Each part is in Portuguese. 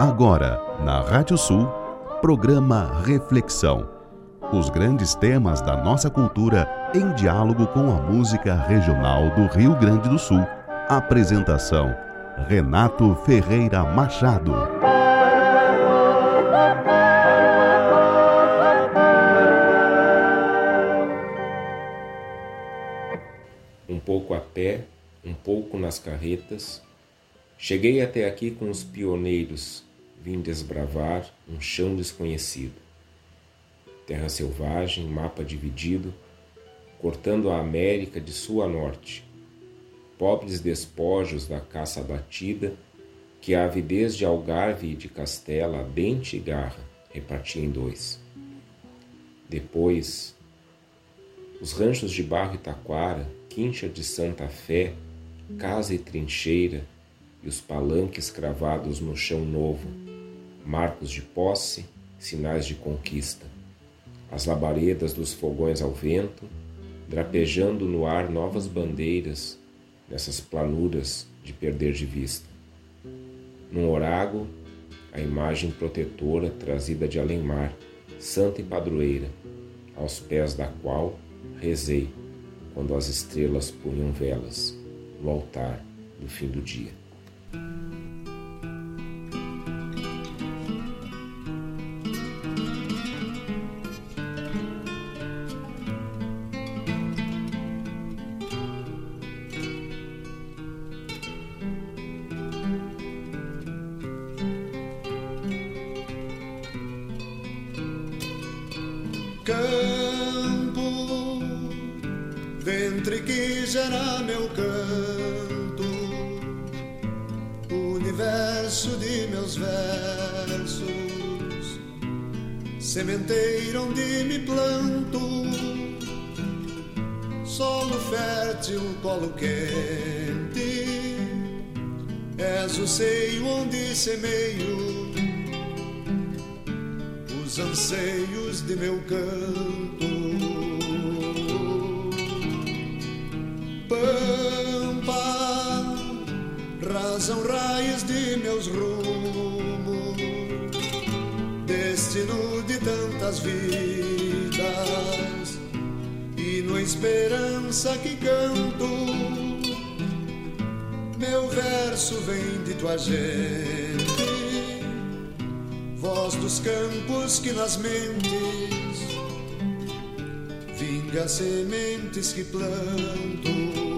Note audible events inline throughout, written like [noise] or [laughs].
Agora, na Rádio Sul, programa Reflexão. Os grandes temas da nossa cultura em diálogo com a música regional do Rio Grande do Sul. Apresentação: Renato Ferreira Machado. Um pouco a pé, um pouco nas carretas, cheguei até aqui com os pioneiros vim desbravar um chão desconhecido. Terra selvagem, mapa dividido, cortando a América de sul a norte. Pobres despojos da caça batida, que a avidez de Algarve e de Castela, dente e garra, repartia em dois. Depois, os ranchos de Barro e Taquara, Quincha de Santa Fé, Casa e Trincheira, e os palanques cravados no chão novo, marcos de posse, sinais de conquista. As labaredas dos fogões ao vento, drapejando no ar novas bandeiras nessas planuras de perder de vista. Num orago, a imagem protetora trazida de além-mar, santa e padroeira, aos pés da qual rezei quando as estrelas punham velas no altar do fim do dia. Sementes que planto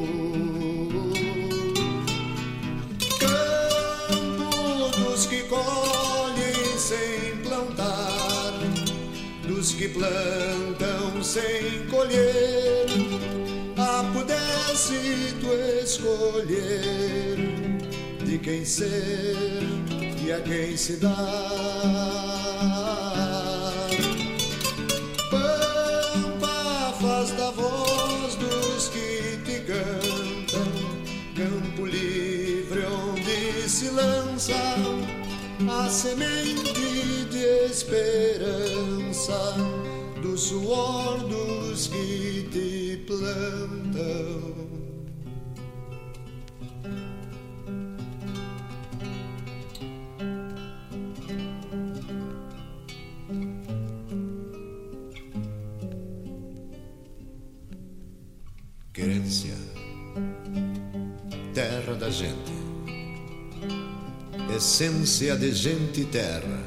que plantam sem colher, a pudesse tu escolher de quem ser e a quem se dar. A semente de esperança do suor dos que te plantam. Essência de gente e terra.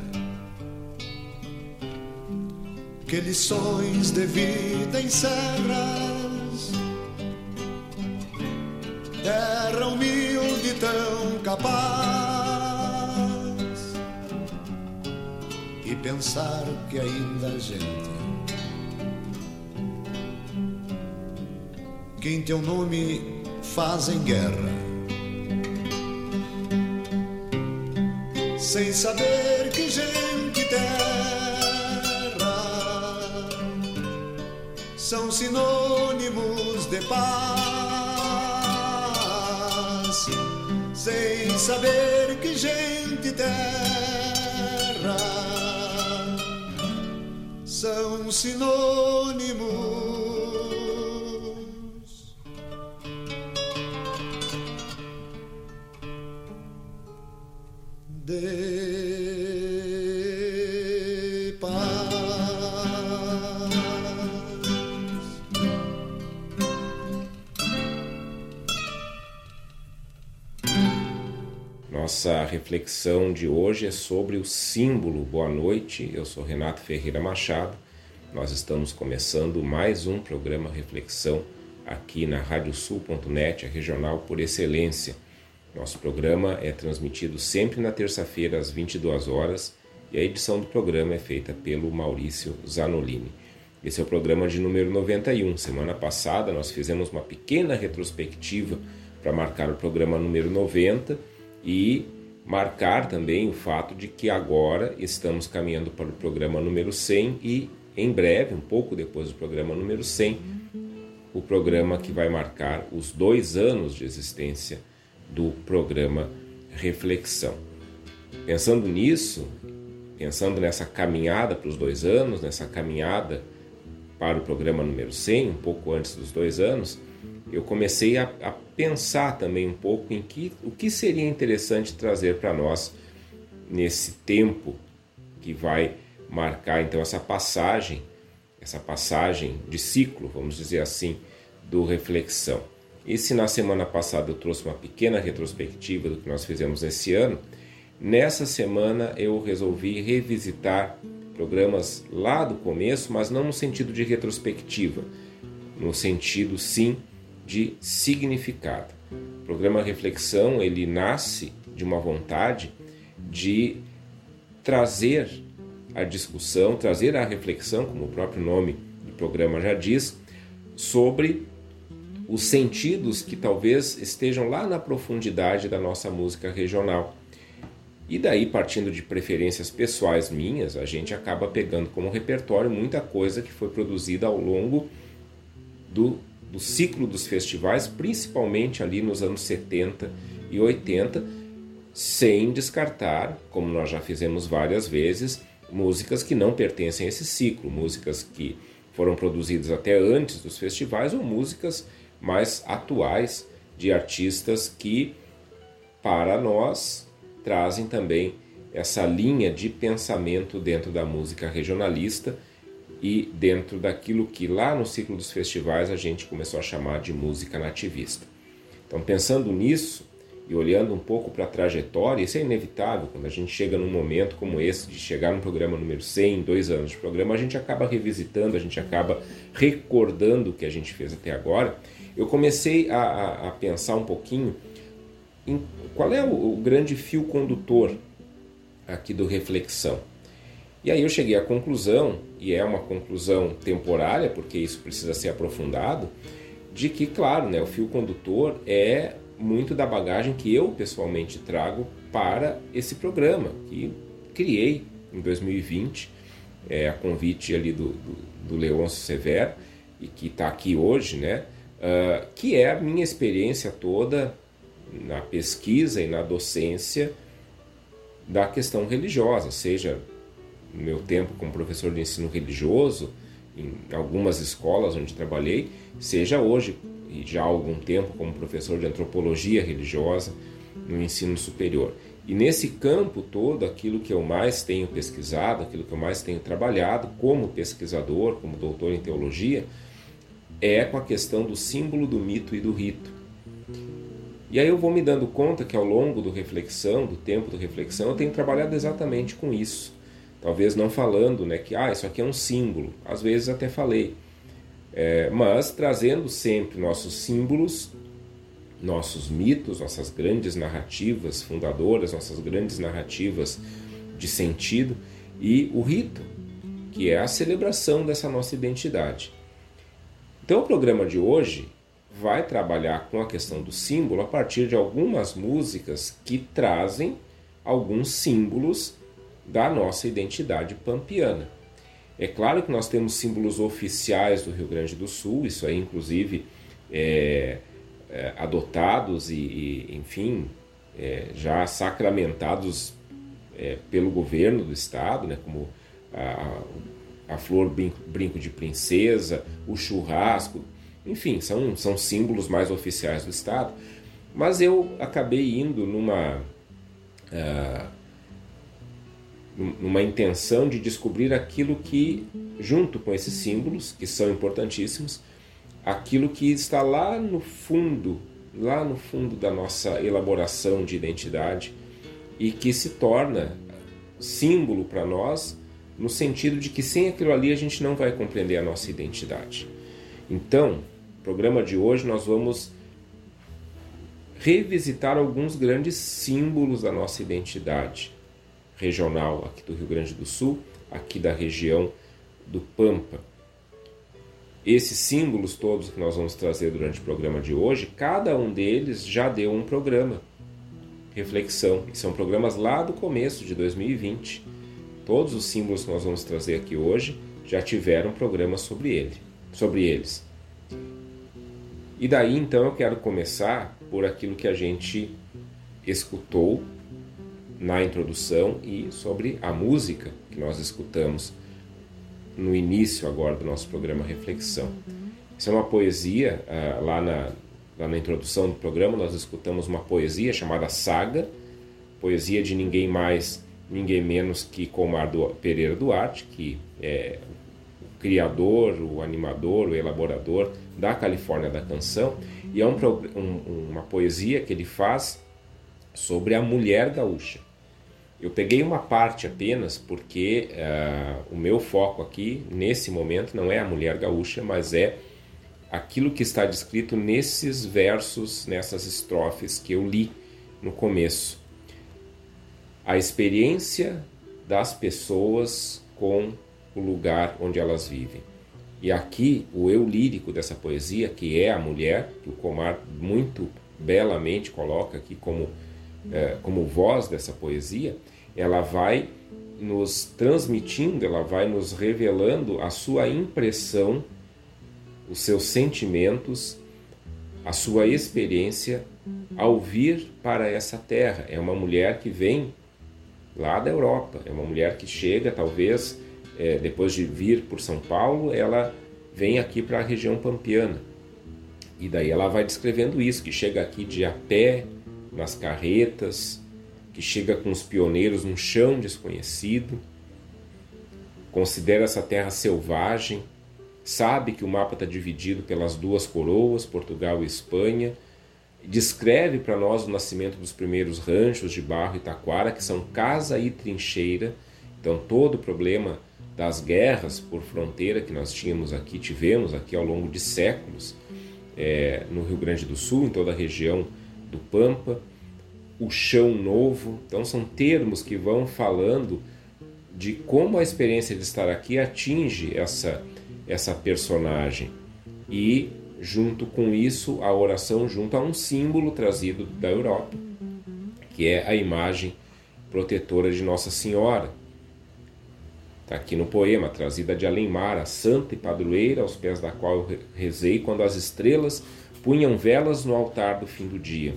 Que lições de vida em serras, terra humilde tão capaz, e pensar que ainda a gente. Que em teu nome fazem guerra sem saber que gente terra são sinônimos de paz, sem saber que gente terra são sinônimos de. Nossa reflexão de hoje é sobre o símbolo. Boa noite, eu sou Renato Ferreira Machado. Nós estamos começando mais um programa Reflexão aqui na radiosul.net, a regional por excelência. Nosso programa é transmitido sempre na terça-feira às 22 horas e a edição do programa é feita pelo Maurício Zanolini. Esse é o programa de número 91. Semana passada nós fizemos uma pequena retrospectiva para marcar o programa número 90 e marcar também o fato de que agora estamos caminhando para o programa número 100 e em breve, um pouco depois do programa número 100, o programa que vai marcar os dois anos de existência do programa Reflexão. Pensando nisso, pensando nessa caminhada para os dois anos, nessa caminhada para o programa número 100, um pouco antes dos dois anos, eu comecei a, a pensar também um pouco em que, o que seria interessante trazer para nós nesse tempo que vai marcar então essa passagem, essa passagem de ciclo, vamos dizer assim, do reflexão. E se na semana passada eu trouxe uma pequena retrospectiva do que nós fizemos esse ano, nessa semana eu resolvi revisitar programas lá do começo, mas não no sentido de retrospectiva, no sentido sim de significado. O programa Reflexão ele nasce de uma vontade de trazer a discussão, trazer a reflexão, como o próprio nome do programa já diz, sobre os sentidos que talvez estejam lá na profundidade da nossa música regional. E daí, partindo de preferências pessoais minhas, a gente acaba pegando como repertório muita coisa que foi produzida ao longo do do ciclo dos festivais, principalmente ali nos anos 70 e 80, sem descartar, como nós já fizemos várias vezes, músicas que não pertencem a esse ciclo, músicas que foram produzidas até antes dos festivais ou músicas mais atuais de artistas que, para nós, trazem também essa linha de pensamento dentro da música regionalista e dentro daquilo que lá no ciclo dos festivais a gente começou a chamar de música nativista. Então, pensando nisso e olhando um pouco para a trajetória, isso é inevitável quando a gente chega num momento como esse, de chegar no programa número 100, dois anos de programa, a gente acaba revisitando, a gente acaba recordando o que a gente fez até agora. Eu comecei a, a, a pensar um pouquinho em qual é o, o grande fio condutor aqui do Reflexão. E aí eu cheguei à conclusão, e é uma conclusão temporária, porque isso precisa ser aprofundado, de que, claro, né, o fio condutor é muito da bagagem que eu pessoalmente trago para esse programa, que criei em 2020, é, a convite ali do, do, do Leôncio Severo, e que está aqui hoje, né, uh, que é a minha experiência toda na pesquisa e na docência da questão religiosa, seja no meu tempo como professor de ensino religioso, em algumas escolas onde trabalhei, seja hoje e já há algum tempo como professor de antropologia religiosa no ensino superior. E nesse campo todo, aquilo que eu mais tenho pesquisado, aquilo que eu mais tenho trabalhado como pesquisador, como doutor em teologia, é com a questão do símbolo, do mito e do rito. E aí eu vou me dando conta que ao longo do reflexão, do tempo do reflexão, eu tenho trabalhado exatamente com isso Talvez não falando né, que ah, isso aqui é um símbolo, às vezes até falei, é, mas trazendo sempre nossos símbolos, nossos mitos, nossas grandes narrativas fundadoras, nossas grandes narrativas de sentido e o rito, que é a celebração dessa nossa identidade. Então, o programa de hoje vai trabalhar com a questão do símbolo a partir de algumas músicas que trazem alguns símbolos da nossa identidade pampiana. É claro que nós temos símbolos oficiais do Rio Grande do Sul, isso aí, inclusive, é, é, adotados e, e enfim, é, já sacramentados é, pelo governo do estado, né, como a, a flor brinco, de princesa, o churrasco, enfim, são, são símbolos mais oficiais do estado. Mas eu acabei indo numa. Uh, numa intenção de descobrir aquilo que, junto com esses símbolos, que são importantíssimos, aquilo que está lá no fundo, lá no fundo da nossa elaboração de identidade e que se torna símbolo para nós no sentido de que sem aquilo ali a gente não vai compreender a nossa identidade. Então, no programa de hoje nós vamos revisitar alguns grandes símbolos da nossa identidade regional aqui do Rio Grande do Sul, aqui da região do Pampa. Esses símbolos todos que nós vamos trazer durante o programa de hoje, cada um deles já deu um programa, reflexão, são programas lá do começo de 2020. Todos os símbolos que nós vamos trazer aqui hoje já tiveram programa sobre ele, sobre eles. E daí então eu quero começar por aquilo que a gente escutou na introdução e sobre a música que nós escutamos no início agora do nosso programa Reflexão. Isso é uma poesia, uh, lá, na, lá na introdução do programa nós escutamos uma poesia chamada Saga, poesia de ninguém mais, ninguém menos que Comar Pereira Duarte, que é o criador, o animador, o elaborador da Califórnia da Canção, e é um, um, uma poesia que ele faz sobre a mulher gaúcha. Eu peguei uma parte apenas porque uh, o meu foco aqui, nesse momento, não é a mulher gaúcha, mas é aquilo que está descrito nesses versos, nessas estrofes que eu li no começo. A experiência das pessoas com o lugar onde elas vivem. E aqui o eu lírico dessa poesia, que é a mulher, que o Comar muito belamente coloca aqui como, é, como voz dessa poesia, ela vai nos transmitindo, ela vai nos revelando a sua impressão, os seus sentimentos, a sua experiência ao vir para essa terra. É uma mulher que vem lá da Europa, é uma mulher que chega, talvez é, depois de vir por São Paulo, ela vem aqui para a região pampiana. E daí ela vai descrevendo isso, que chega aqui de a pé, nas carretas, que chega com os pioneiros num chão desconhecido, considera essa terra selvagem, sabe que o mapa está dividido pelas duas coroas, Portugal e Espanha, descreve para nós o nascimento dos primeiros ranchos de barro e taquara, que são casa e trincheira. Então, todo o problema das guerras por fronteira que nós tínhamos aqui, tivemos aqui ao longo de séculos, é, no Rio Grande do Sul, em toda a região do Pampa, o chão novo. Então, são termos que vão falando de como a experiência de estar aqui atinge essa, essa personagem. E, junto com isso, a oração junto a um símbolo trazido da Europa, que é a imagem protetora de Nossa Senhora Está aqui no poema, trazida de além-mar, a santa e padroeira, aos pés da qual eu rezei quando as estrelas punham velas no altar do fim do dia.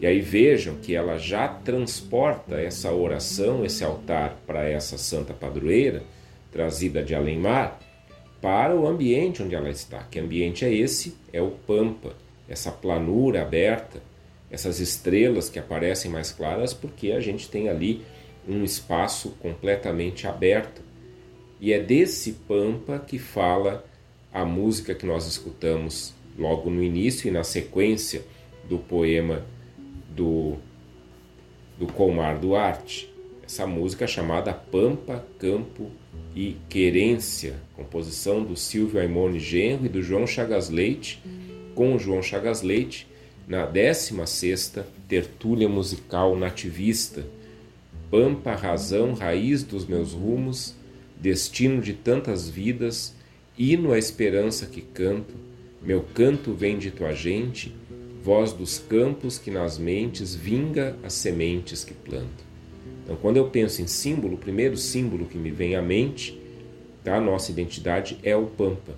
E aí vejam que ela já transporta essa oração, esse altar para essa santa padroeira, trazida de além-mar, para o ambiente onde ela está. Que ambiente é esse? É o Pampa, essa planura aberta, essas estrelas que aparecem mais claras, porque a gente tem ali um espaço completamente aberto. E é desse pampa que fala a música que nós escutamos logo no início e na sequência do poema do, do Colmar Duarte. Essa música chamada Pampa, Campo e Querência, composição do Silvio Aimone Genro e do João Chagas Leite, com o João Chagas Leite, na 16ª Tertúlia Musical Nativista, pampa, razão, raiz dos meus rumos, destino de tantas vidas, hino à esperança que canto, meu canto vem de tua gente, voz dos campos que nas mentes vinga as sementes que planto. Então, quando eu penso em símbolo, o primeiro símbolo que me vem à mente da nossa identidade é o Pampa.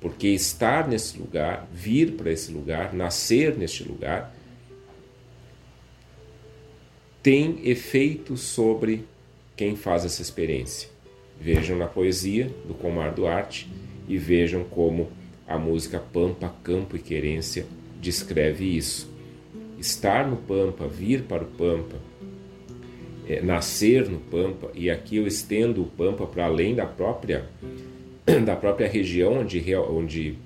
Porque estar nesse lugar, vir para esse lugar, nascer neste lugar, tem efeito sobre quem faz essa experiência. Vejam na poesia do Comar Duarte e vejam como a música Pampa, Campo e Querência descreve isso. Estar no Pampa, vir para o Pampa, é, nascer no Pampa, e aqui eu estendo o Pampa para além da própria, [clears throat] da própria região onde, onde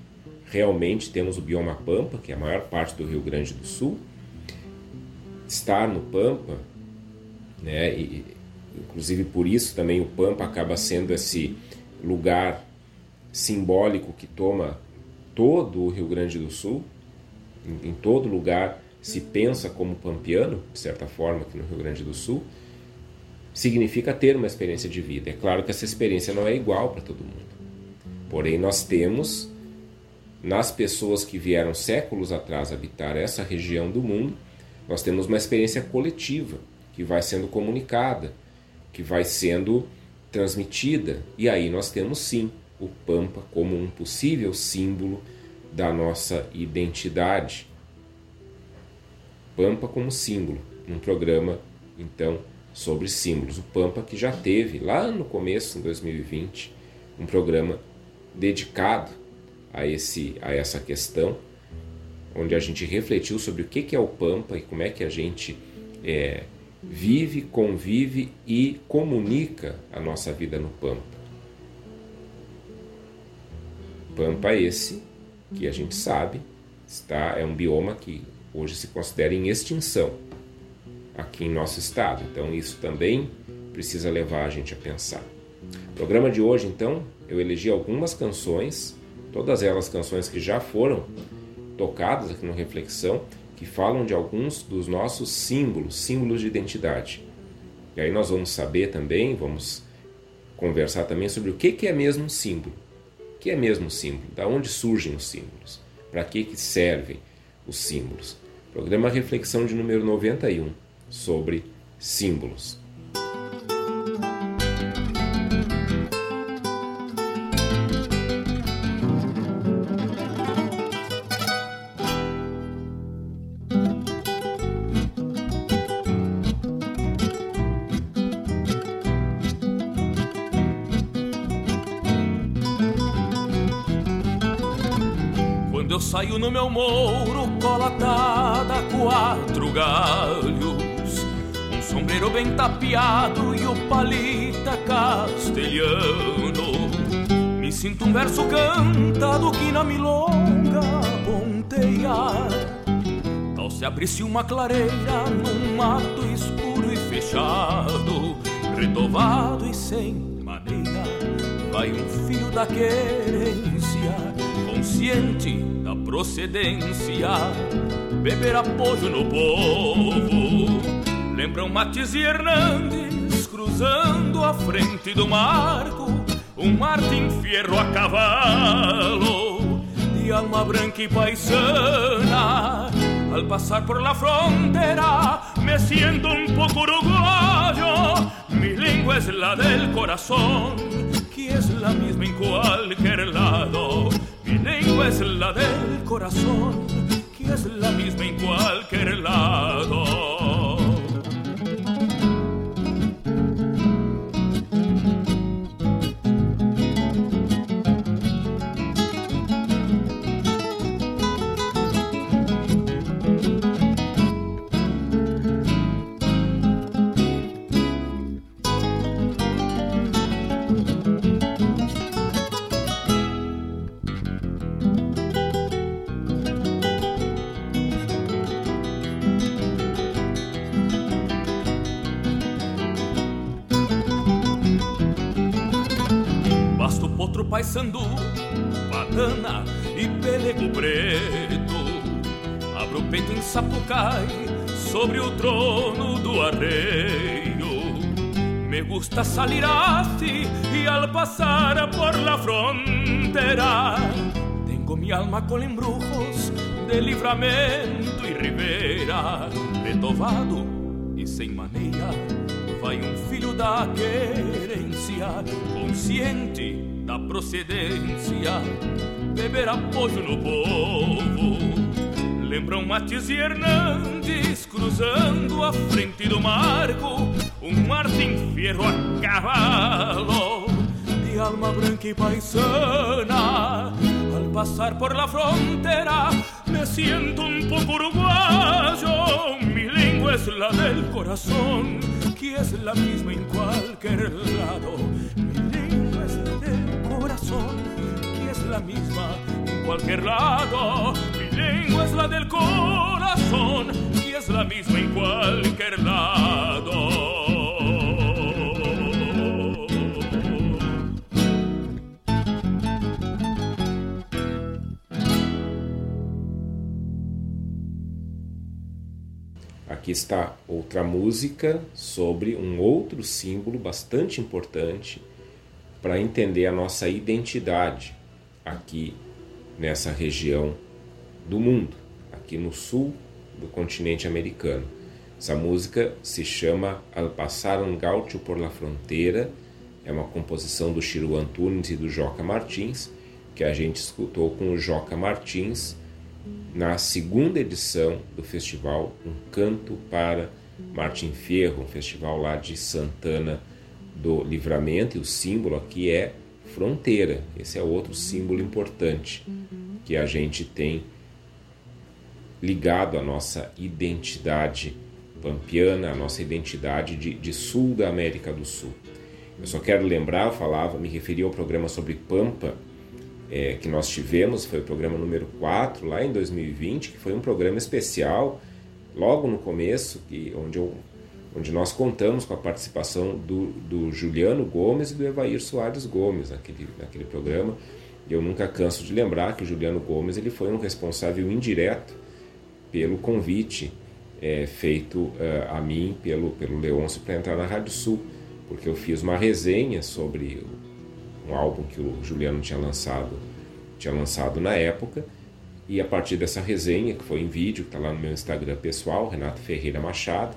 realmente temos o bioma Pampa, que é a maior parte do Rio Grande do Sul. Estar no Pampa, né, e, inclusive por isso também o Pampa acaba sendo esse lugar simbólico que toma todo o Rio Grande do Sul, em, em todo lugar se pensa como pampiano, de certa forma, aqui no Rio Grande do Sul, significa ter uma experiência de vida. É claro que essa experiência não é igual para todo mundo. Porém, nós temos, nas pessoas que vieram séculos atrás habitar essa região do mundo, nós temos uma experiência coletiva que vai sendo comunicada, que vai sendo transmitida. E aí nós temos sim o Pampa como um possível símbolo da nossa identidade. Pampa como símbolo, um programa então sobre símbolos. O Pampa que já teve lá no começo, em 2020, um programa dedicado a, esse, a essa questão, onde a gente refletiu sobre o que é o Pampa e como é que a gente é, vive, convive e comunica a nossa vida no Pampa. Pampa esse que a gente sabe está é um bioma que hoje se considera em extinção aqui em nosso estado. Então isso também precisa levar a gente a pensar. Programa de hoje, então, eu elegi algumas canções, todas elas canções que já foram tocadas aqui no Reflexão, que falam de alguns dos nossos símbolos, símbolos de identidade. E aí nós vamos saber também, vamos conversar também sobre o que é mesmo um símbolo. O que é mesmo um símbolo? Da onde surgem os símbolos? Para que, que servem os símbolos? Programa Reflexão de número 91 sobre símbolos. saio no meu mouro, cola atada, quatro galhos, sombreiro bem tapeado e o palita castelhano. Me sinto um verso cantado que na milonga ponteia. Tal se abrisse uma clareira num mato escuro e fechado, retovado e sem maneira, vai um filho da querência, consciente da procedência, beber apoio no povo. Lembram Matiz e Hernandes cruzando a frente do marco, um Martin Fierro a cavalo, de alma branca e paisana. Al pasar por la frontera me siento un poco uruguayo, mi lengua es la del corazón, que es la misma en cualquier lado mi lengua es la del corazón, que es la misma en cualquier lado. Paisandu, banana e pelego preto. Abro o peito em Sapucai, sobre o trono do arreio. Me gusta salir así y al pasar por la frontera tengo mi alma con embrujos de livramento e ribera, retovado e sem maneira vai um filho da querência, consciente da procedência, beber apoio no povo. Lembram Matias e Hernandes cruzando a frente do marco, um Martim Fierro a cavalo, de alma branca e paisana. Al pasar por la frontera me siento un poco uruguayo, mi lengua es la del corazón que es la misma en cualquier lado. Corazón, que es la misma en cualquier lado. Mi lengua es la del corazón, que es la misma en cualquier lado. Aqui está outra música sobre um outro símbolo bastante importante para entender a nossa identidade aqui nessa região do mundo, aqui no sul do continente americano. Essa música se chama Al Passar um Gaúcho por la Fronteira, é uma composição do Chiru Antunes e do Joca Martins, que a gente escutou com o Joca Martins na segunda edição do festival Um Canto para Martin Fierro, um festival lá de Santana do Livramento, e o símbolo aqui é fronteira. Esse é outro símbolo importante que a gente tem ligado à nossa identidade pampiana, à nossa identidade de, de sul da América do Sul. Eu só quero lembrar, eu falava, me referi ao programa sobre Pampa é, que nós tivemos, foi o programa número 4, lá em 2020, que foi um programa especial, logo no começo, que, onde, eu, onde nós contamos com a participação do, do Juliano Gomes e do Evair Soares Gomes naquele, naquele programa. Eu nunca canso de lembrar que o Juliano Gomes ele foi um responsável indireto pelo convite é, feito uh, a mim pelo, pelo Leôncio para entrar na Rádio Sul, porque eu fiz uma resenha sobre um álbum que o Juliano tinha lançado, tinha lançado na época. E a partir dessa resenha, que foi em vídeo, que está lá no meu Instagram pessoal, Renato Ferreira Machado,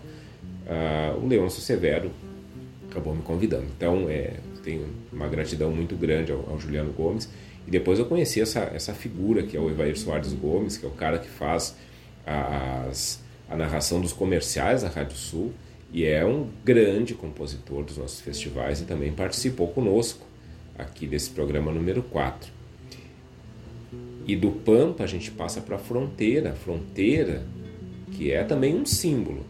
uh, o Leôncio Severo acabou me convidando. Então, é, tenho uma gratidão muito grande ao, ao, Juliano Gomes. E depois eu conheci essa, essa figura, que é o Evair Soares Gomes, que é o cara que faz as, a narração dos comerciais da Rádio Sul. E é um grande compositor dos nossos festivais e também participou conosco aqui desse programa número 4. E do Pampa a gente passa para a fronteira, fronteira que é também um símbolo.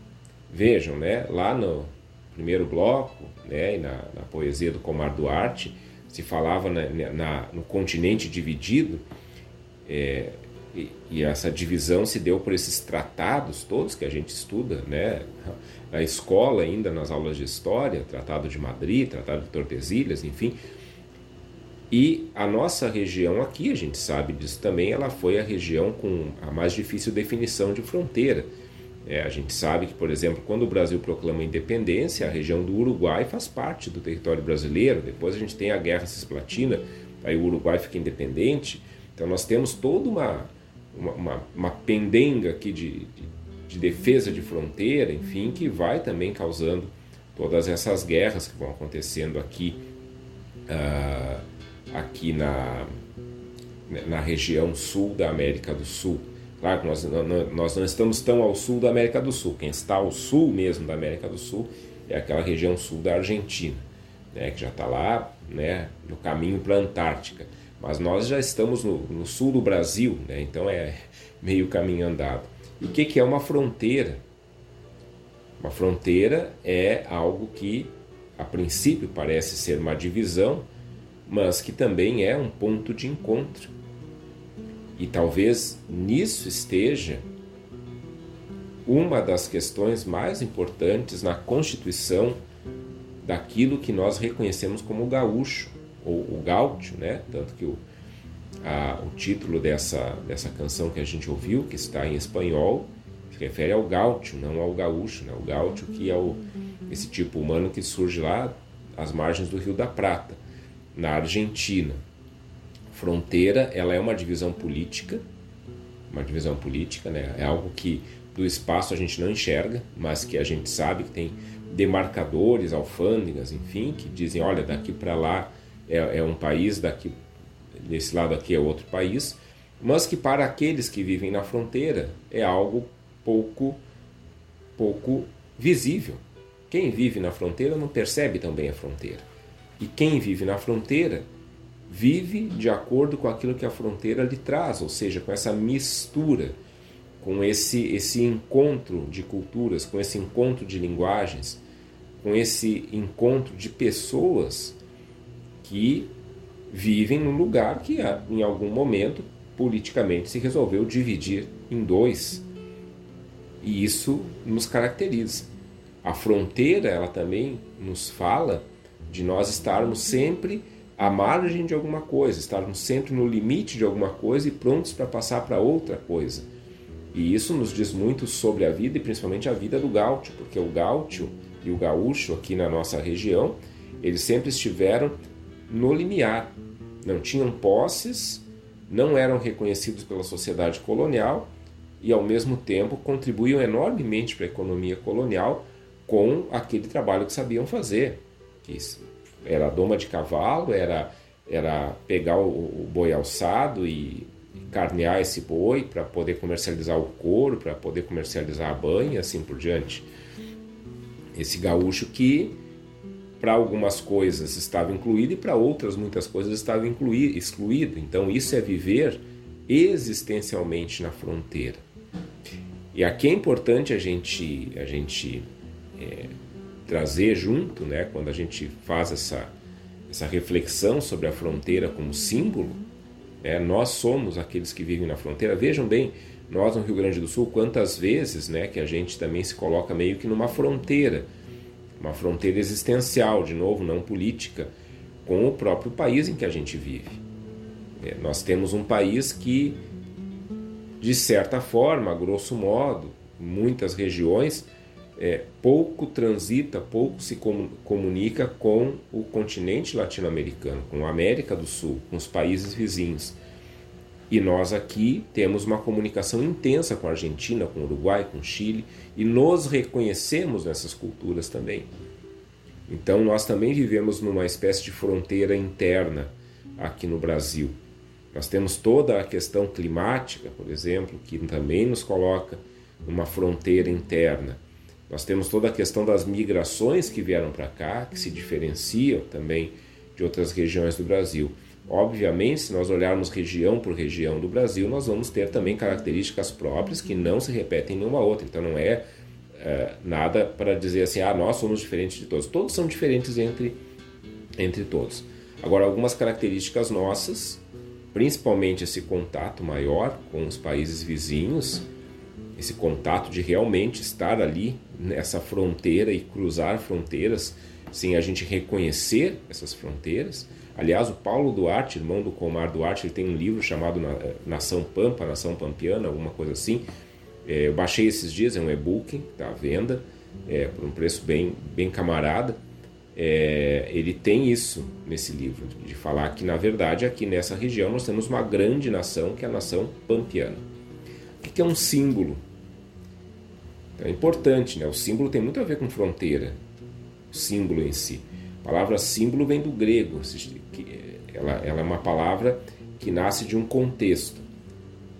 Vejam, né, lá no primeiro bloco, né, e na, na poesia do Comar Duarte, se falava na, na, no continente dividido, é, e, e, essa divisão se deu por esses tratados todos que a gente estuda, né, na escola ainda nas aulas de história, Tratado de Madrid, Tratado de Tordesilhas, enfim, e a nossa região aqui, a gente sabe disso também, ela foi a região com a mais difícil definição de fronteira. É, a gente sabe que, por exemplo, quando o Brasil proclama a independência, a região do Uruguai faz parte do território brasileiro. Depois a gente tem a Guerra Cisplatina, aí o Uruguai fica independente. Então nós temos toda uma, uma, uma, uma pendenga aqui de, de, de, defesa de fronteira, enfim, que vai também causando todas essas guerras que vão acontecendo aqui. Uh, aqui na, na região sul da América do Sul. Claro que nós, nós não estamos tão ao sul da América do Sul. Quem está ao sul mesmo da América do Sul é aquela região sul da Argentina, né, que já está lá né, no caminho para a Antártica. Mas nós já estamos no, no sul do Brasil, né, então é [laughs] meio caminho andado. E o que, que é uma fronteira? Uma fronteira é algo que, a princípio, parece ser uma divisão, mas que também é um ponto de encontro. E talvez nisso esteja uma das questões mais importantes na constituição daquilo que nós reconhecemos como gaúcho, ou o gaúcho, né? Tanto que o, a, o título dessa, dessa canção que a gente ouviu, que está em espanhol, se refere ao gaúcho, não ao gaúcho, né? O gaúcho que é o, esse tipo humano que surge lá às margens do Rio da Prata na Argentina. Fronteira, ela é uma divisão política, uma divisão política, né? É algo que do espaço a gente não enxerga, mas que a gente sabe que tem demarcadores, alfândegas, enfim, que dizem, olha, daqui para lá é, é um país, daqui desse lado aqui é outro país, mas que para aqueles que vivem na fronteira é algo pouco pouco visível. Quem vive na fronteira não percebe também a fronteira. E quem vive na fronteira vive de acordo com aquilo que a fronteira lhe traz, ou seja, com essa mistura, com esse, esse encontro de culturas, com esse encontro de linguagens, com esse encontro de pessoas que vivem num lugar que em algum momento politicamente se resolveu dividir em dois. E isso nos caracteriza. A fronteira, ela também nos fala de nós estarmos sempre à margem de alguma coisa, estarmos sempre no limite de alguma coisa e prontos para passar para outra coisa. E isso nos diz muito sobre a vida e principalmente a vida do gaúcho, porque o gaúcho e o gaúcho aqui na nossa região, eles sempre estiveram no limiar. Não tinham posses, não eram reconhecidos pela sociedade colonial e ao mesmo tempo contribuíam enormemente para a economia colonial com aquele trabalho que sabiam fazer. Que era doma de cavalo, era, era pegar o, o boi alçado e carnear esse boi para poder comercializar o couro, para poder comercializar a banha assim por diante. Esse gaúcho que para algumas coisas estava incluído e para outras muitas coisas estava excluído. Então isso é viver existencialmente na fronteira. E aqui é importante a gente a gente é, trazer junto, né, quando a gente faz essa essa reflexão sobre a fronteira como símbolo, é, nós somos aqueles que vivem na fronteira. Vejam bem, nós no Rio Grande do Sul, quantas vezes né, que a gente também se coloca meio que numa fronteira, uma fronteira existencial, de novo, não política, com o próprio país em que a gente vive. É, nós temos um país que, de certa forma, grosso modo, muitas regiões, é, pouco transita, pouco se comunica com o continente latino-americano, com a América do Sul, com os países vizinhos. E nós aqui temos uma comunicação intensa com a Argentina, com o Uruguai, com o Chile, e nos reconhecemos nessas culturas também. Então nós também vivemos numa espécie de fronteira interna aqui no Brasil. Nós temos toda a questão climática, por exemplo, que também nos coloca numa fronteira interna. Nós temos toda a questão das migrações que vieram para cá, que se diferenciam também de outras regiões do Brasil. Obviamente, se nós olharmos região por região do Brasil, nós vamos ter também características próprias que não se repetem em nenhuma outra. Então, não é, é nada para dizer assim, ah, nós somos diferentes de todos. Todos são diferentes entre, entre todos. Agora, algumas características nossas, principalmente esse contato maior com os países vizinhos, esse contato de realmente estar ali nessa fronteira e cruzar fronteiras sem a gente reconhecer essas fronteiras. Aliás, o Paulo Duarte, irmão do Comar Duarte, ele tem um livro chamado Nação Pampa, Nação Pampiana, alguma coisa assim. É, eu baixei esses dias, é um e-book, está à venda, é, por um preço bem, bem camarada. É, ele tem isso nesse livro, de falar que, na verdade, aqui nessa região nós temos uma grande nação, que é a nação pampiana. O que é um símbolo? É importante, né? O símbolo tem muito a ver com fronteira, o símbolo em si. A palavra símbolo vem do grego, ela, ela é uma palavra que nasce de um contexto.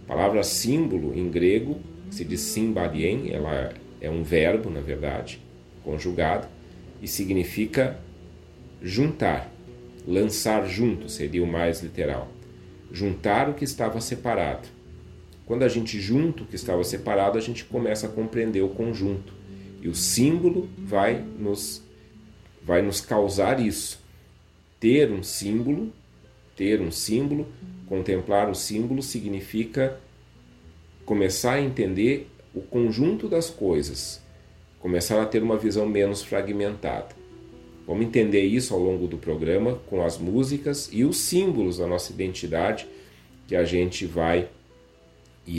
A palavra símbolo em grego se diz simbalien, ela é um verbo, na verdade, conjugado, e significa juntar, lançar junto seria o mais literal. Juntar o que estava separado. Quando a gente junta o que estava separado, a gente começa a compreender o conjunto. E o símbolo vai nos, vai nos causar isso. Ter um símbolo, ter um símbolo, contemplar o símbolo significa começar a entender o conjunto das coisas, começar a ter uma visão menos fragmentada. Vamos entender isso ao longo do programa com as músicas e os símbolos da nossa identidade que a gente vai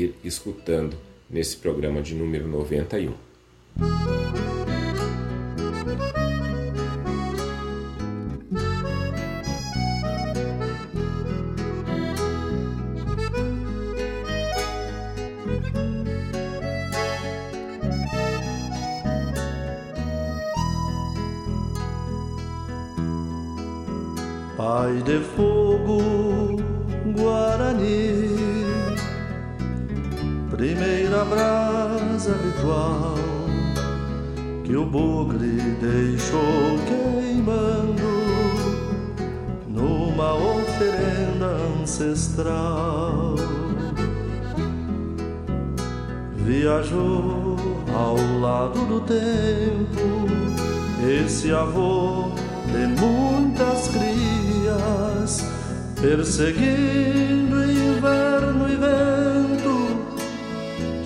ir escutando nesse programa de número 91. Pai de fogo, Guarani primeira brasa habitual que o bugre deixou queimando numa oferenda ancestral. Viajou ao lado do tempo esse avô de muitas crias, perseguindo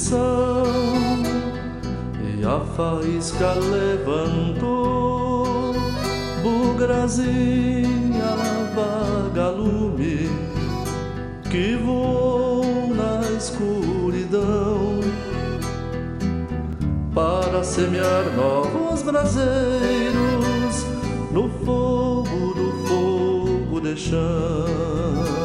soprou o tição e a faísca levantou bugrazinha vagalume que voou na escuridão para semear novos braseiros no fogo do fogo de chão.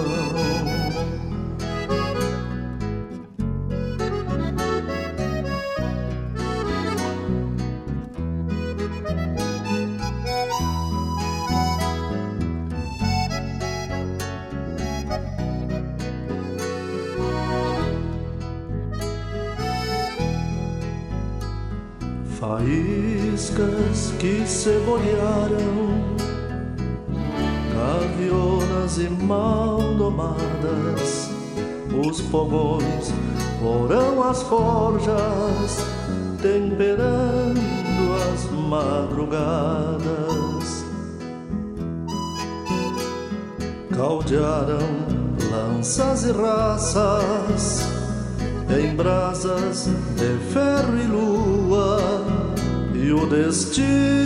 Bolearam, gavionas e mal domadas, os fogões foram as forjas, temperando as madrugadas. Caldearam lanças e raças em brasas de ferro e lua e o destino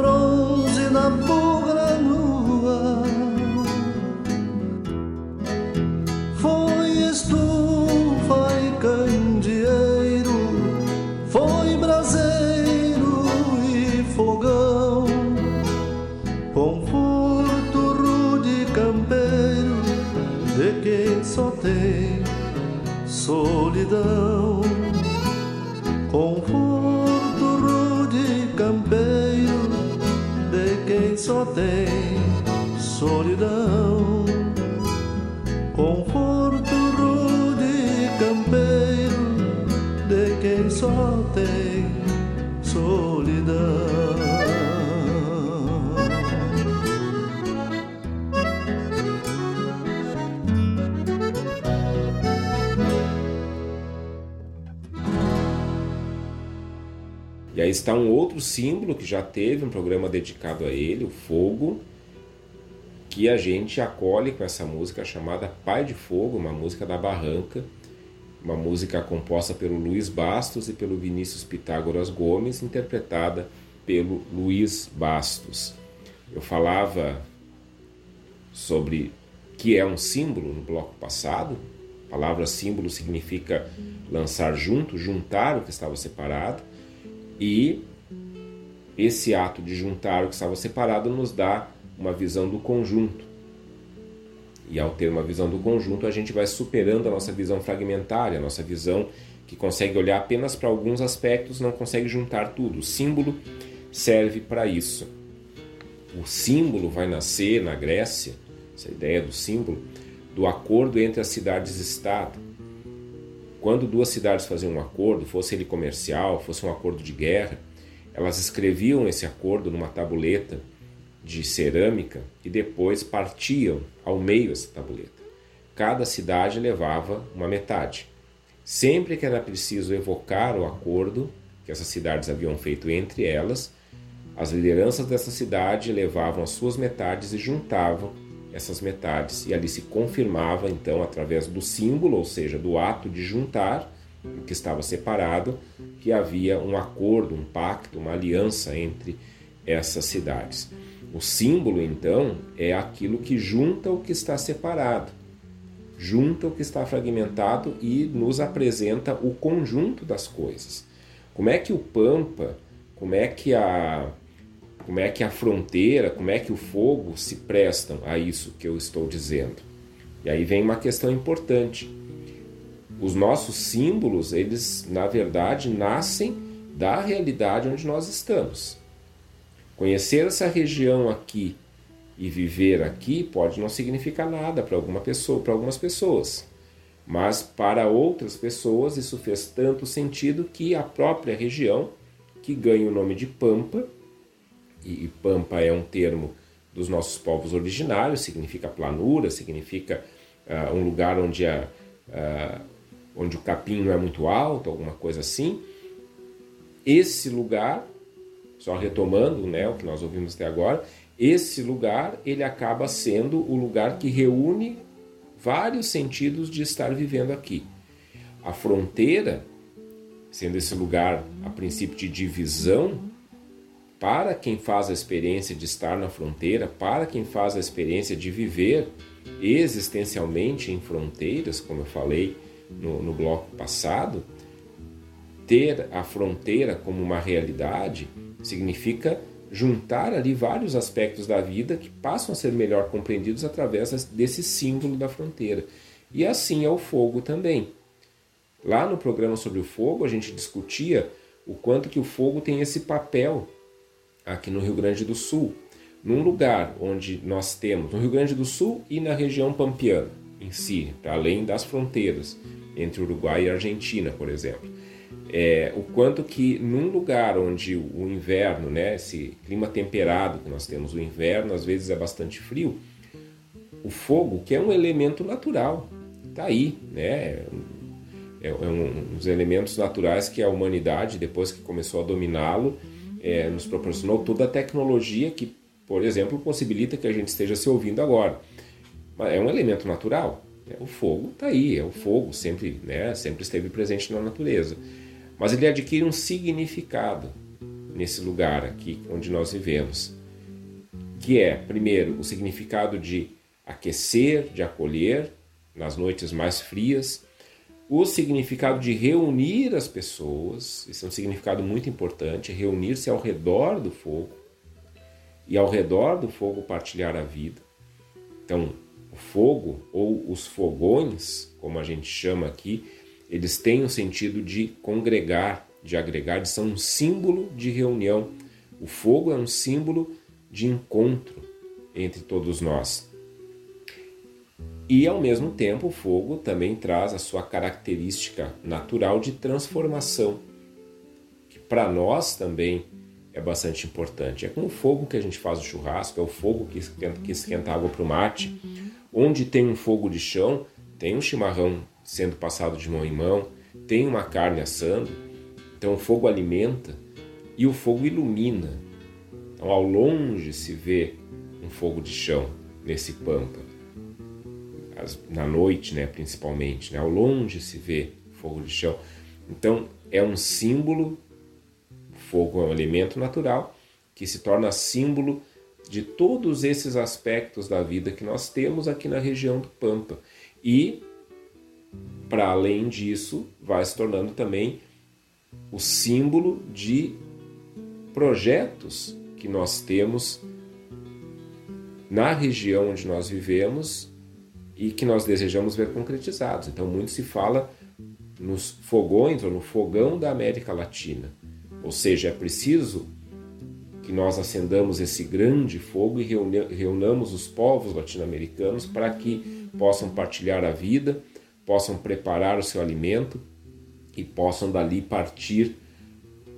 no está um outro símbolo que já teve um programa dedicado a ele, o fogo, que a gente acolhe com essa música chamada Pai de Fogo, uma música da Barranca, uma música composta pelo Luiz Bastos e pelo Vinícius Pitágoras Gomes, interpretada pelo Luiz Bastos. Eu falava sobre que é um símbolo no bloco passado. A palavra símbolo significa lançar junto, juntar o que estava separado. E esse ato de juntar o que estava separado nos dá uma visão do conjunto. E ao ter uma visão do conjunto, a gente vai superando a nossa visão fragmentária, a nossa visão que consegue olhar apenas para alguns aspectos, não consegue juntar tudo. O símbolo serve para isso. O símbolo vai nascer na Grécia, essa ideia do símbolo, do acordo entre as cidades-estado quando duas cidades faziam um acordo, fosse ele comercial, fosse um acordo de guerra, elas escreviam esse acordo numa tabuleta de cerâmica e depois partiam ao meio essa tabuleta. Cada cidade levava uma metade. Sempre que era preciso evocar o acordo que essas cidades haviam feito entre elas, as lideranças dessa cidade levavam as suas metades e juntavam essas metades. E ali se confirmava, então, através do símbolo, ou seja, do ato de juntar o que estava separado, que havia um acordo, um pacto, uma aliança entre essas cidades. O símbolo, então, é aquilo que junta o que está separado, junta o que está fragmentado e nos apresenta o conjunto das coisas. Como é que o Pampa, como é que a como é que a fronteira, como é que o fogo se prestam a isso que eu estou dizendo. E aí vem uma questão importante. Os nossos símbolos, eles na verdade nascem da realidade onde nós estamos. Conhecer essa região aqui e viver aqui pode não significar nada para alguma pessoa, para algumas pessoas. Mas para outras pessoas isso fez tanto sentido que a própria região, que ganha o nome de Pampa, e Pampa é um termo dos nossos povos originários, significa planura, significa uh, um lugar onde, a, uh, onde o capim não é muito alto, alguma coisa assim. Esse lugar, só retomando né, o que nós ouvimos até agora, esse lugar ele acaba sendo o lugar que reúne vários sentidos de estar vivendo aqui. A fronteira, sendo esse lugar a princípio de divisão, para quem faz a experiência de estar na fronteira, para quem faz a experiência de viver existencialmente em fronteiras, como eu falei no, no bloco passado, ter a fronteira como uma realidade significa juntar ali vários aspectos da vida que passam a ser melhor compreendidos através desse símbolo da fronteira. E assim é o fogo também. Lá no programa sobre o fogo, a gente discutia o quanto que o fogo tem esse papel aqui no Rio Grande do Sul, num lugar onde nós temos, no Rio Grande do Sul e na região pampiana em si, além das fronteiras entre Uruguai e Argentina, por exemplo. É, o quanto que num lugar onde o inverno, né, esse clima temperado que nós temos, o inverno às vezes é bastante frio, o fogo, que é um elemento natural, está aí, né, é, é um dos elementos naturais que a humanidade, depois que começou a dominá-lo, é, nos proporcionou toda a tecnologia que, por exemplo, possibilita que a gente esteja se ouvindo agora. Mas é um elemento natural. Né? O fogo está aí, é o fogo, sempre, né, sempre esteve presente na natureza mas ele adquire um significado nesse lugar aqui onde nós vivemos, que é, primeiro, o significado de aquecer, de acolher nas noites mais frias, o significado de reunir as pessoas, esse é um significado muito importante, reunir-se ao redor do fogo e ao redor do fogo partilhar a vida. Então, o fogo ou os fogões, como a gente chama aqui, eles têm o sentido de congregar, de agregar, de são um símbolo de reunião. O fogo é um símbolo de encontro entre todos nós. E ao mesmo tempo, o fogo também traz a sua característica natural de transformação, que para nós também é bastante importante. É com o fogo que a gente faz o churrasco, é o fogo que esquenta, que esquenta água para o mate. Onde tem um fogo de chão, tem um chimarrão sendo passado de mão em mão, tem uma carne assando, então o fogo alimenta e o fogo ilumina. Então ao longe se vê um fogo de chão nesse pampa. Na noite, né, principalmente, né, ao longe se vê fogo de chão. Então é um símbolo, fogo é um elemento natural que se torna símbolo de todos esses aspectos da vida que nós temos aqui na região do Pampa. E para além disso, vai se tornando também o símbolo de projetos que nós temos na região onde nós vivemos e que nós desejamos ver concretizados. Então, muito se fala nos fogões ou no fogão da América Latina. Ou seja, é preciso que nós acendamos esse grande fogo e reunamos os povos latino-americanos para que possam partilhar a vida possam preparar o seu alimento e possam dali partir,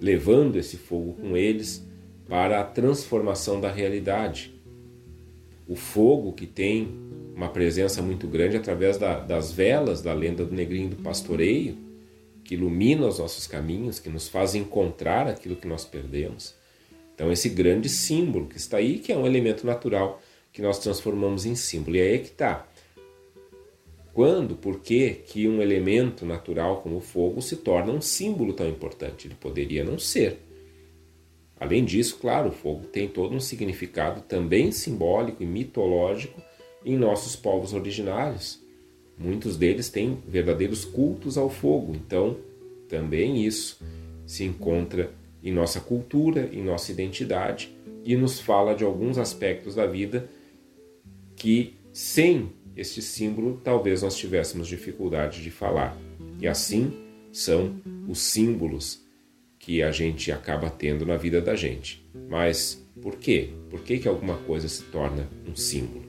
levando esse fogo com eles para a transformação da realidade. O fogo que tem uma presença muito grande através da, das velas da lenda do negrinho do pastoreio, que ilumina os nossos caminhos, que nos faz encontrar aquilo que nós perdemos. Então, esse grande símbolo que está aí, que é um elemento natural que nós transformamos em símbolo. E aí é que está. Quando, por que que um elemento natural como o fogo se torna um símbolo tão importante? Ele poderia não ser. Além disso, claro, o fogo tem todo um significado também simbólico e mitológico em nossos povos originários. Muitos deles têm verdadeiros cultos ao fogo, então também isso se encontra em nossa cultura, em nossa identidade e nos fala de alguns aspectos da vida que, sem este símbolo talvez nós tivéssemos dificuldade de falar. E assim são os símbolos que a gente acaba tendo na vida da gente. Mas por quê? Por que, que alguma coisa se torna um símbolo?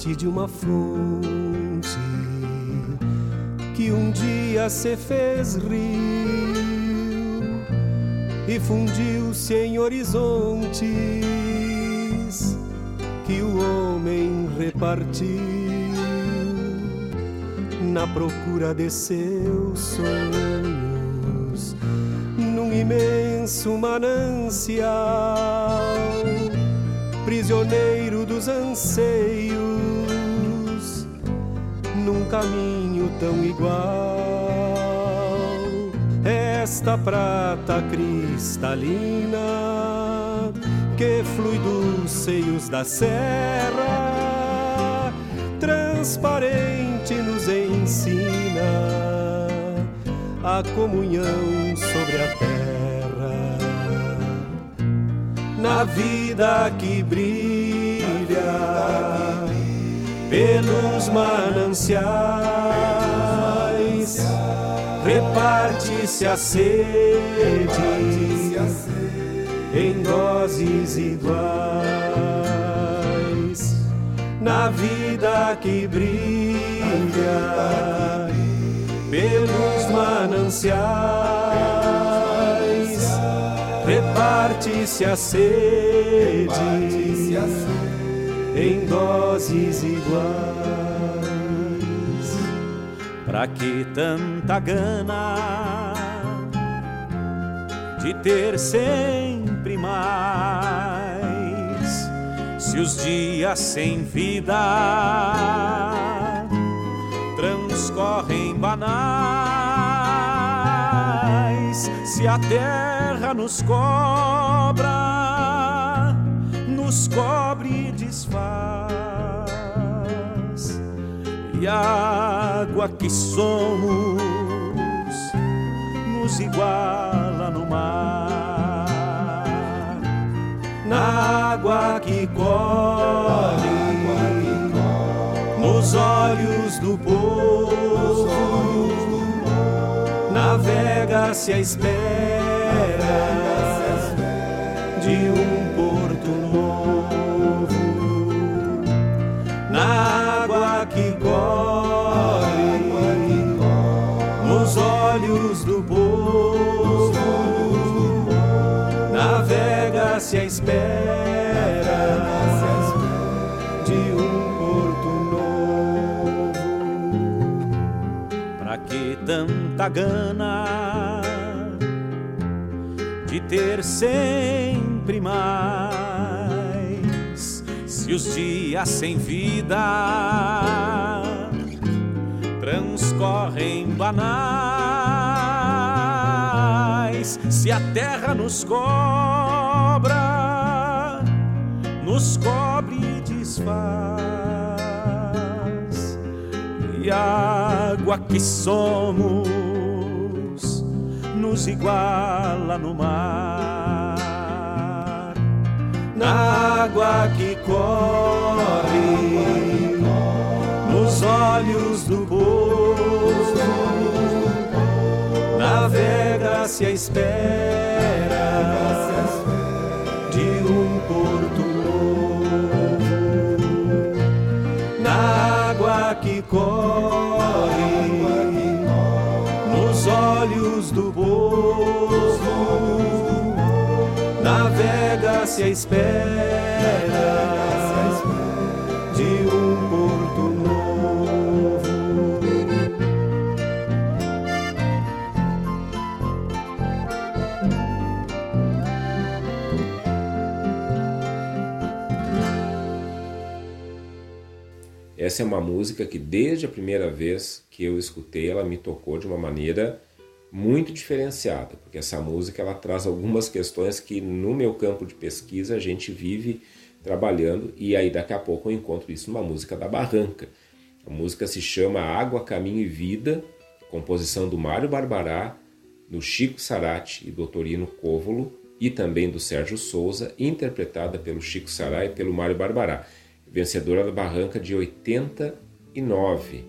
Parte de uma fonte que um dia se fez rio e fundiu-se em horizontes que o homem repartiu na procura de seus sonhos num imenso manancial prisioneiro dos anseios, caminho tão igual. Esta prata cristalina que flui dos seios da serra, transparente nos ensina a comunhão sobre a terra na vida que brilha pelos mananciais, reparte-se a sede em doses iguais. Na vida que brilha pelos mananciais reparte-se a sede em doses iguais. Pra que tanta gana de ter sempre mais? Se os dias sem vida transcorrem banais, se a terra nos cobra, nos cobre desfaz. E a água que somos nos iguala no mar. Na água que corre, nos olhos do povo, navega-se a espera de um gana? ter sempre mais. Se os dias sem vida transcorrem banais, se a terra nos cobra, nos cobre e desfaz, e a água que somos nos iguala no mar. Na água que corre, nos olhos do povo, navega-se a espera espera de um porto novo. Essa é uma música que desde a primeira vez que eu escutei, ela me tocou de uma maneira muito diferenciada, porque essa música ela traz algumas questões que no meu campo de pesquisa a gente vive trabalhando e aí daqui a pouco eu encontro isso numa música da Barranca. A música se chama Água, Caminho e Vida, composição do Mário Barbará, do Chico Sarati e do Torino Covolo e também do Sérgio Souza, interpretada pelo Chico Sará e pelo Mário Barbará, vencedora da Barranca de 89.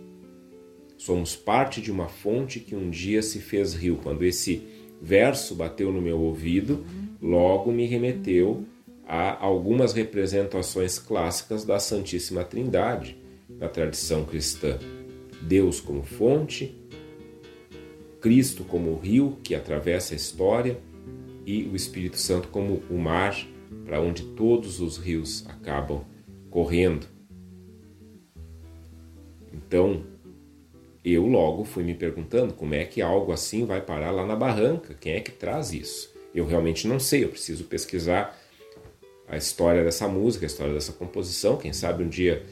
Somos parte de uma fonte que um dia se fez rio. Quando esse verso bateu no meu ouvido, logo me remeteu a algumas representações clássicas da Santíssima Trindade na tradição cristã. Deus como fonte, Cristo como o rio que atravessa a história e o Espírito Santo como o mar para onde todos os rios acabam correndo. Então, eu logo fui me perguntando como é que algo assim vai parar lá na barranca, quem é que traz isso? Eu realmente não sei, eu preciso pesquisar a história dessa música, a história dessa composição, quem sabe um dia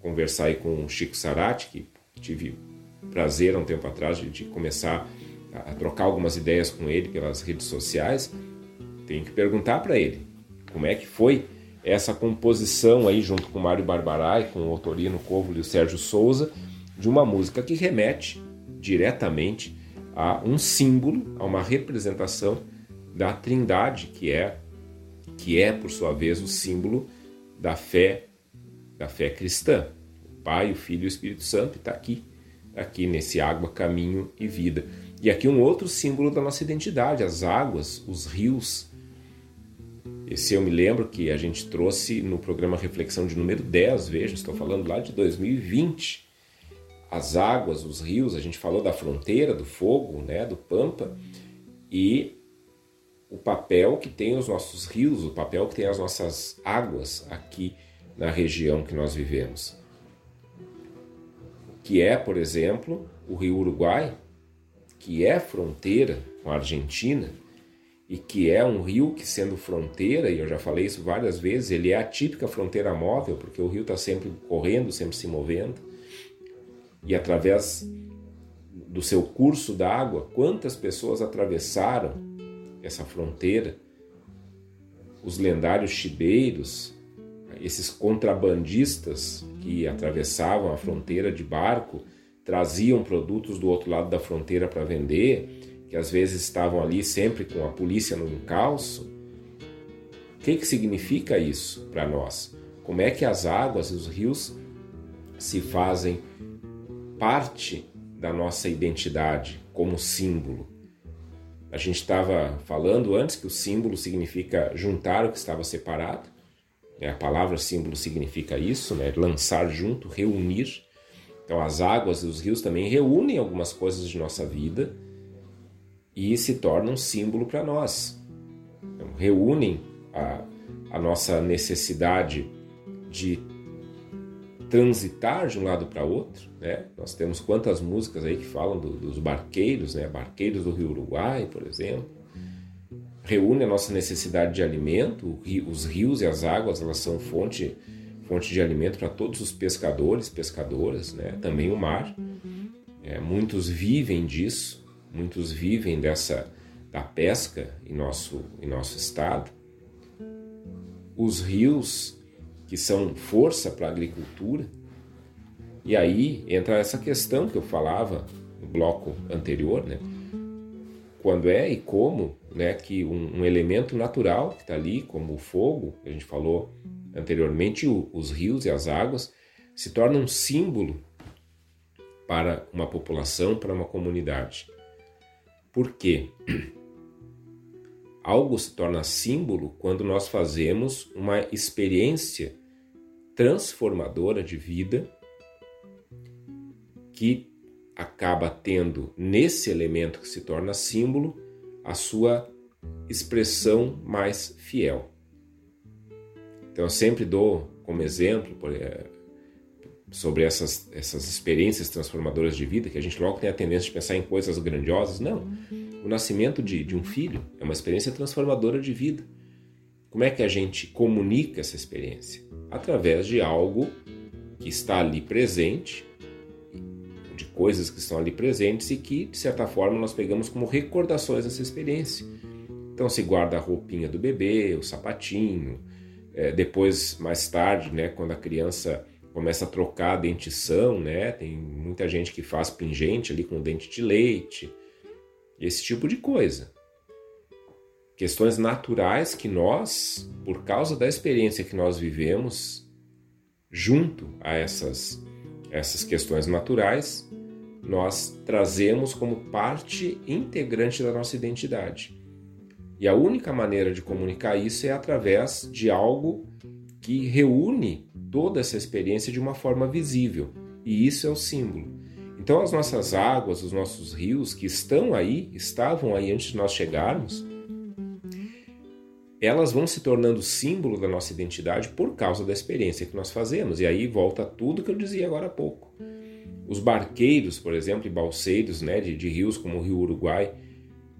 conversar aí com o Chico Sarati, que tive prazer há um tempo atrás de, de começar a, trocar algumas ideias com ele pelas redes sociais, tenho que perguntar para ele como é que foi essa composição aí junto com Mário Barbarai, com o Otorino Covo e o Sérgio Souza, de uma música que remete diretamente a um símbolo, a uma representação da Trindade, que é que é por sua vez o símbolo da fé da fé cristã. O Pai, o Filho e o Espírito Santo está aqui, aqui nesse água, caminho e vida. E aqui um outro símbolo da nossa identidade, as águas, os rios. Esse eu me lembro que a gente trouxe no programa Reflexão de número 10, veja, estou falando lá de 2020. As águas, os rios, a gente falou da fronteira, do fogo, né, do pampa, e o papel que tem os nossos rios, o papel que tem as nossas águas aqui na região que nós vivemos. Que é, por exemplo, o rio Uruguai, que é fronteira com a Argentina e que é um rio que, sendo fronteira, e eu já falei isso várias vezes, ele é a típica fronteira móvel, porque o rio está sempre correndo, sempre se movendo, e através do seu curso da água, quantas pessoas atravessaram essa fronteira? Os lendários chibeiros, esses contrabandistas que atravessavam a fronteira de barco traziam produtos do outro lado da fronteira para vender, que às vezes estavam ali sempre com a polícia no encalço. O que, que significa isso para nós? Como é que as águas e os rios se fazem parte da nossa identidade como símbolo? A gente estava falando antes que o símbolo significa juntar o que estava separado. É, a palavra símbolo significa isso, né? lançar junto, reunir. Então, as águas e os rios também reúnem algumas coisas de nossa vida e se tornam símbolo para nós. Então, reúnem a, a nossa necessidade de transitar de um lado para outro. Né? Nós temos quantas músicas aí que falam do, dos barqueiros, né? barqueiros do Rio Uruguai, por exemplo reúne a nossa necessidade de alimento. Os rios e as águas elas são fonte, fonte de alimento para todos os pescadores, pescadoras, né? também o mar. É, muitos vivem disso, muitos vivem dessa da pesca em nosso, em nosso estado. Os rios, que são força para a agricultura. E aí entra essa questão que eu falava no bloco anterior, né? quando é e como né, que um, um elemento natural que está ali, como o fogo, que a gente falou anteriormente, o, os rios e as águas, se torna um símbolo para uma população, para uma comunidade. Por quê? Algo se torna símbolo quando nós fazemos uma experiência transformadora de vida que acaba tendo nesse elemento que se torna símbolo a sua expressão mais fiel. Então eu sempre dou como exemplo é, sobre essas, essas experiências transformadoras de vida, que a gente logo tem a tendência de pensar em coisas grandiosas. Não. O nascimento de, de um filho é uma experiência transformadora de vida. Como é que a gente comunica essa experiência? Através de algo que está ali presente coisas que estão ali presentes e que, de certa forma, nós pegamos como recordações dessa experiência. Então se guarda a roupinha do bebê, o sapatinho, é, depois, mais tarde, né, quando a criança começa a trocar a dentição, né, tem muita gente que faz pingente ali com dente de leite, esse tipo de coisa. Questões naturais que nós, por causa da experiência que nós vivemos, junto a essas, essas questões naturais, nós trazemos como parte integrante da nossa identidade. E a única maneira de comunicar isso é através de algo que reúne toda essa experiência de uma forma visível. E isso é o símbolo. Então, as nossas águas, os nossos rios que estão aí, estavam aí antes de nós chegarmos, elas vão se tornando símbolo da nossa identidade por causa da experiência que nós fazemos. E aí volta tudo que eu dizia agora há pouco. Os barqueiros, por exemplo, e balseiros né, de, de rios como o Rio Uruguai,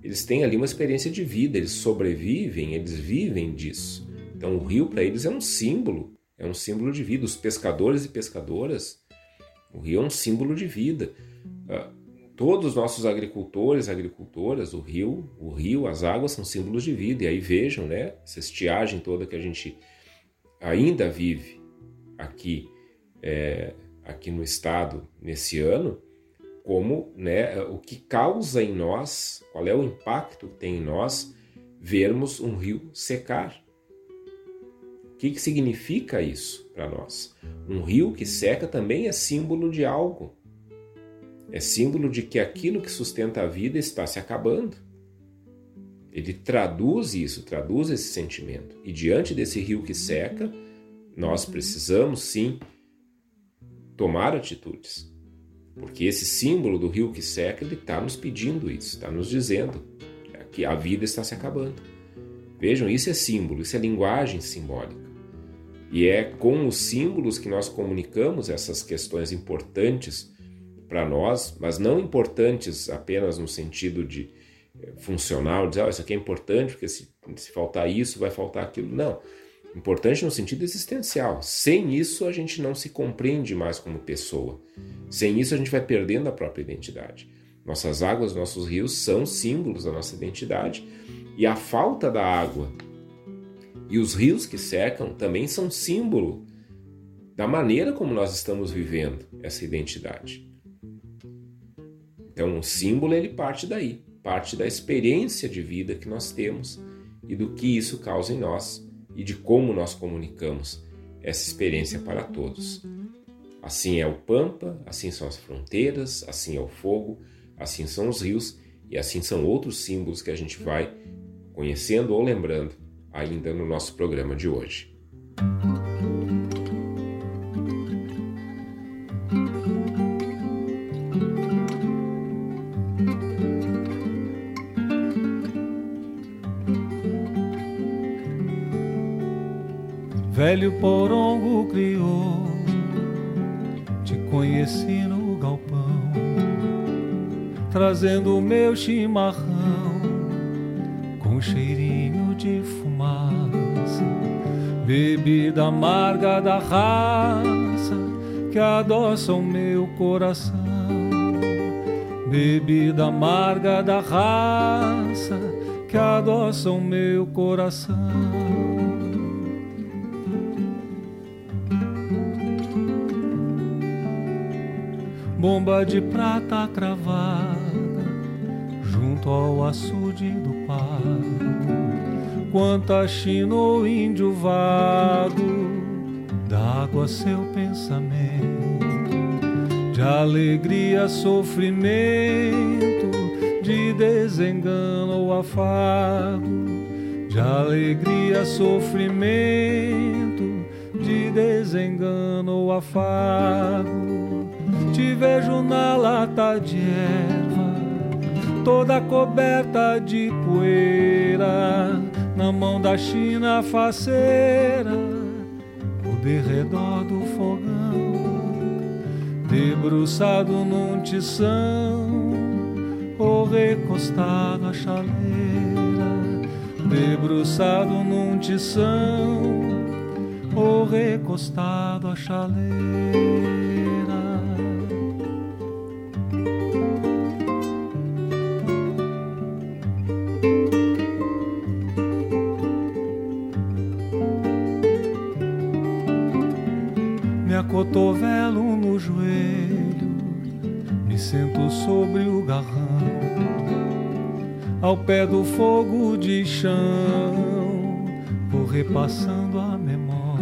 eles têm ali uma experiência de vida, eles sobrevivem, eles vivem disso. Então o rio para eles é um símbolo, é um símbolo de vida. Os pescadores e pescadoras, o rio é um símbolo de vida. Todos os nossos agricultores, agricultoras, o rio, o rio, as águas são símbolos de vida. E aí vejam, né, essa estiagem toda que a gente ainda vive aqui, é, aqui no estado nesse ano, como né, o que causa em nós, qual é o impacto que tem em nós vermos um rio secar. O que, que significa isso para nós? Um rio que seca também é símbolo de algo. É símbolo de que aquilo que sustenta a vida está se acabando. Ele traduz isso, traduz esse sentimento. E diante desse rio que seca, nós precisamos sim tomar atitudes. Porque esse símbolo do rio que seca, ele está nos pedindo isso, está nos dizendo que a vida está se acabando. Vejam, isso é símbolo, isso é linguagem simbólica. E é com os símbolos que nós comunicamos essas questões importantes para nós, mas não importantes apenas no sentido de eh, funcional, dizer, oh, isso aqui é importante porque se, se faltar isso, vai faltar aquilo. Não. Importante no sentido existencial. Sem isso, a gente não se compreende mais como pessoa. Sem isso, a gente vai perdendo a própria identidade. Nossas águas, nossos rios são símbolos da nossa identidade e a falta da água e os rios que secam também são símbolo da maneira como nós estamos vivendo essa identidade. Então, o símbolo ele parte daí, parte da experiência de vida que nós temos e do que isso causa em nós e de como nós comunicamos essa experiência para todos. Assim é o Pampa, assim são as fronteiras, assim é o fogo, assim são os rios e assim são outros símbolos que a gente vai conhecendo ou lembrando ainda no nosso programa de hoje. Velho porongo criou. Te conheci no galpão, trazendo o meu chimarrão com cheirinho de fumaça, bebida amarga da raça que adoça o meu coração. Bebida amarga da raça que adoça o meu coração. Bomba de prata cravada junto ao açude do pago. Quanta china ou índio vago, d'água seu pensamento, de alegria, sofrimento, de desengano ou afago, de alegria, sofrimento, de desengano ou afago te vejo na lata de erva, toda coberta de poeira, na mão da China faceira, o derredor do fogão, debruçado num tição, ou recostado à chaleira, debruçado num tição, ou recostado à chaleira. sobre o garrão, ao pé do fogo de chão, vou repassando a memória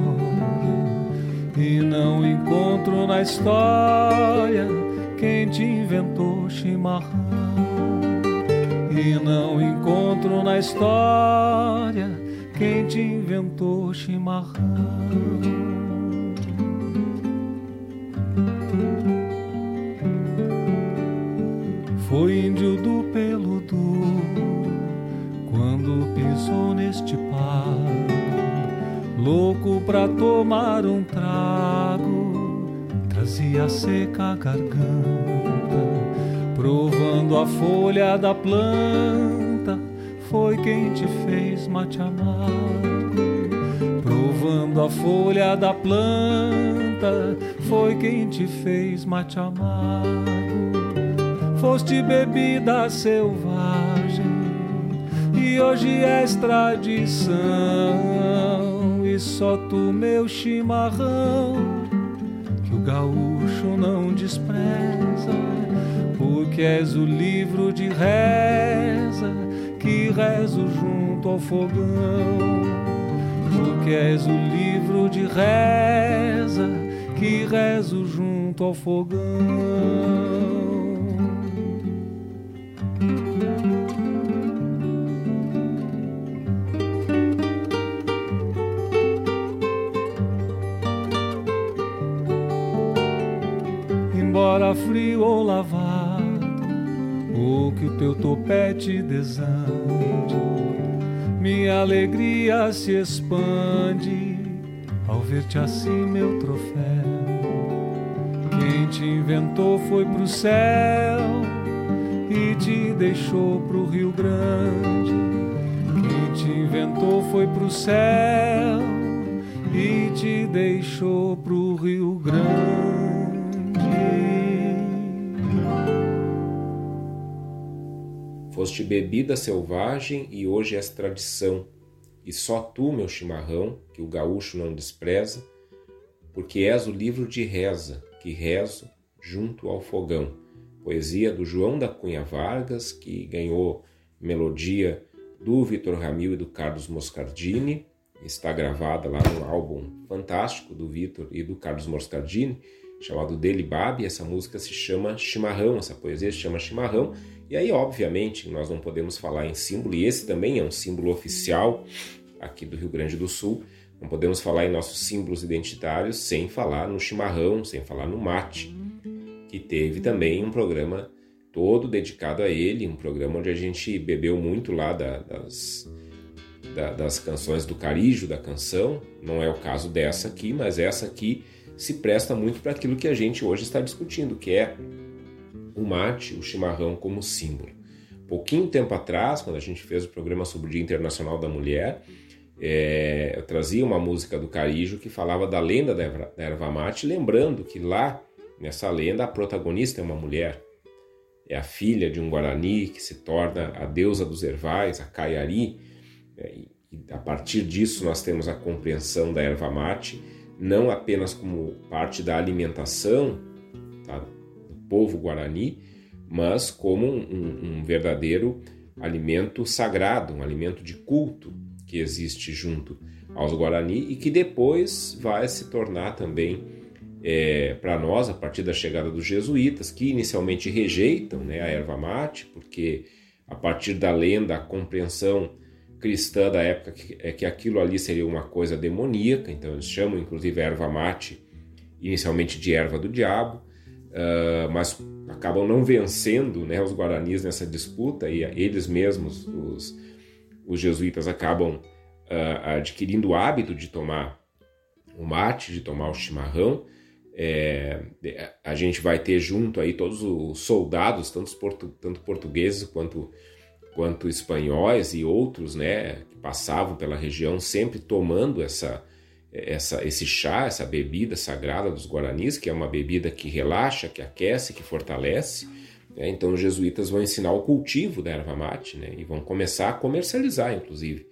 e não encontro na história quem te inventou chimarrão. E não encontro na história quem te inventou chimarrão. Louco pra tomar um trago, trazia seca a garganta, provando a folha da planta. Foi quem te fez mate amargo, provando a folha da planta. Foi quem te fez mate amargo foste bebida selvagem e hoje és tradição. Só tu, meu chimarrão, que o gaúcho não despreza, porque és o livro de reza que rezo junto ao fogão. Porque és o livro de reza que rezo junto ao fogão. Frio ou lavado, ou que o teu topete desande, minha alegria se expande ao ver-te assim, meu troféu. Quem te inventou foi pro céu e te deixou pro Rio Grande. Quem te inventou foi pro céu e te deixou pro Rio Grande. Foste bebida selvagem e hoje és tradição. E só tu, meu chimarrão, que o gaúcho não despreza, porque és o livro de reza, que rezo junto ao fogão. Poesia do João da Cunha Vargas, que ganhou melodia do Vitor Ramil e do Carlos Moscardini. Está gravada lá no álbum fantástico do Vitor e do Carlos Moscardini, chamado Dele Babi. Essa música se chama Chimarrão, essa poesia se chama Chimarrão e aí, obviamente, nós não podemos falar em símbolo, e esse também é um símbolo oficial aqui do Rio Grande do Sul. Não podemos falar em nossos símbolos identitários sem falar no chimarrão, sem falar no mate, que teve também um programa todo dedicado a ele, um programa onde a gente bebeu muito lá da, das, da, das canções do carijo da canção. Não é o caso dessa aqui, mas essa aqui se presta muito para aquilo que a gente hoje está discutindo, que é o mate, o chimarrão como símbolo. Pouquinho tempo atrás, quando a gente fez o programa sobre o Dia Internacional da Mulher, é, eu trazia uma música do Carijo que falava da lenda da erva, da erva mate, lembrando que lá, nessa lenda, a protagonista é uma mulher. É a filha de um Guarani que se torna a deusa dos ervais, a Caiari. É, e a partir disso nós temos a compreensão da erva mate, não apenas como parte da alimentação? Povo guarani, mas como um, um verdadeiro alimento sagrado, um alimento de culto que existe junto aos Guarani e que depois vai se tornar também é, para nós a partir da chegada dos jesuítas, que inicialmente rejeitam né, a erva mate, porque a partir da lenda, a compreensão cristã da época é que aquilo ali seria uma coisa demoníaca, então eles chamam inclusive a erva mate inicialmente de erva do diabo uh, mas acabam não vencendo né, os guaranis nessa disputa e eles mesmos, os, os jesuítas, acabam uh, adquirindo o hábito de tomar o mate, de tomar o chimarrão. É, a gente vai ter junto aí todos os soldados, tanto, portu, tanto portugueses quanto, quanto espanhóis e outros, né, que passavam pela região, sempre tomando essa, essa, esse chá, essa bebida sagrada dos guaranis, que é uma bebida que relaxa, que aquece, que fortalece. Né? Então os jesuítas vão ensinar o cultivo da erva mate né? e vão começar a comercializar, inclusive,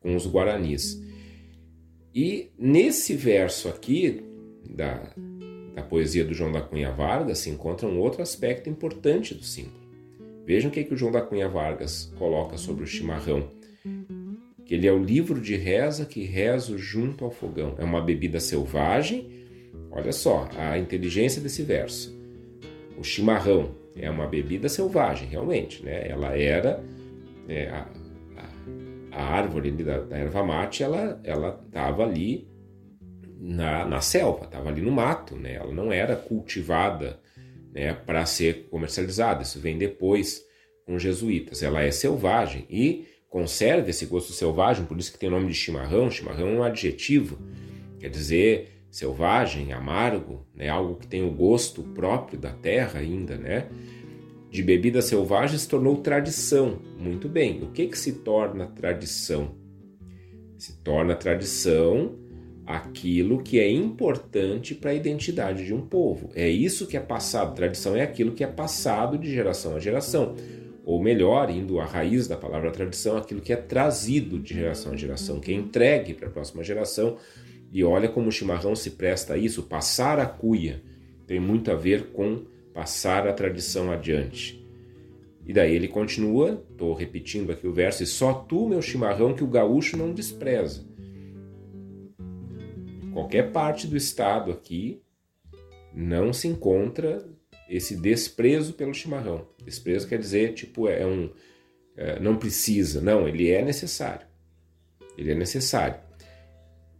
com os guaranis. E nesse verso aqui da, da poesia do João da Cunha Vargas se encontra um outro aspecto importante do símbolo, Vejam o que, que o João da Cunha Vargas coloca sobre o chimarrão. Que ele é o livro de reza que rezo junto ao fogão. É uma bebida selvagem. Olha só a inteligência desse verso. O chimarrão é uma bebida selvagem, realmente. Né? Ela era. É, a, a, árvore da, da erva mate, ela estava ali na, na selva, estava ali no mato. Né? Ela não era cultivada né, para ser comercializada. Isso vem depois com os jesuítas. Ela é selvagem e conserva esse gosto selvagem, por isso que tem o nome de chimarrão. Chimarrão é um adjetivo, quer dizer selvagem, amargo, né, algo que tem o gosto próprio da terra ainda, né? De bebida selvagem se tornou tradição. Muito bem. O que que se torna tradição? Se torna tradição aquilo que é importante para a identidade de um povo. É isso que é passado. Tradição é aquilo que é passado de geração a geração. Ou melhor, indo à raiz da palavra tradição, aquilo que é trazido de geração a geração, que é entregue para a próxima geração. E olha como o chimarrão se presta a isso. Passar a cuia tem muito a ver com passar a tradição adiante. E daí ele continua, estou repetindo aqui o verso, e só tu, meu chimarrão, que o gaúcho não despreza qualquer parte do estado aqui não se encontra esse desprezo pelo chimarrão. Desprezo quer dizer, tipo, é um. É, não precisa. Não, ele é necessário. Ele é necessário.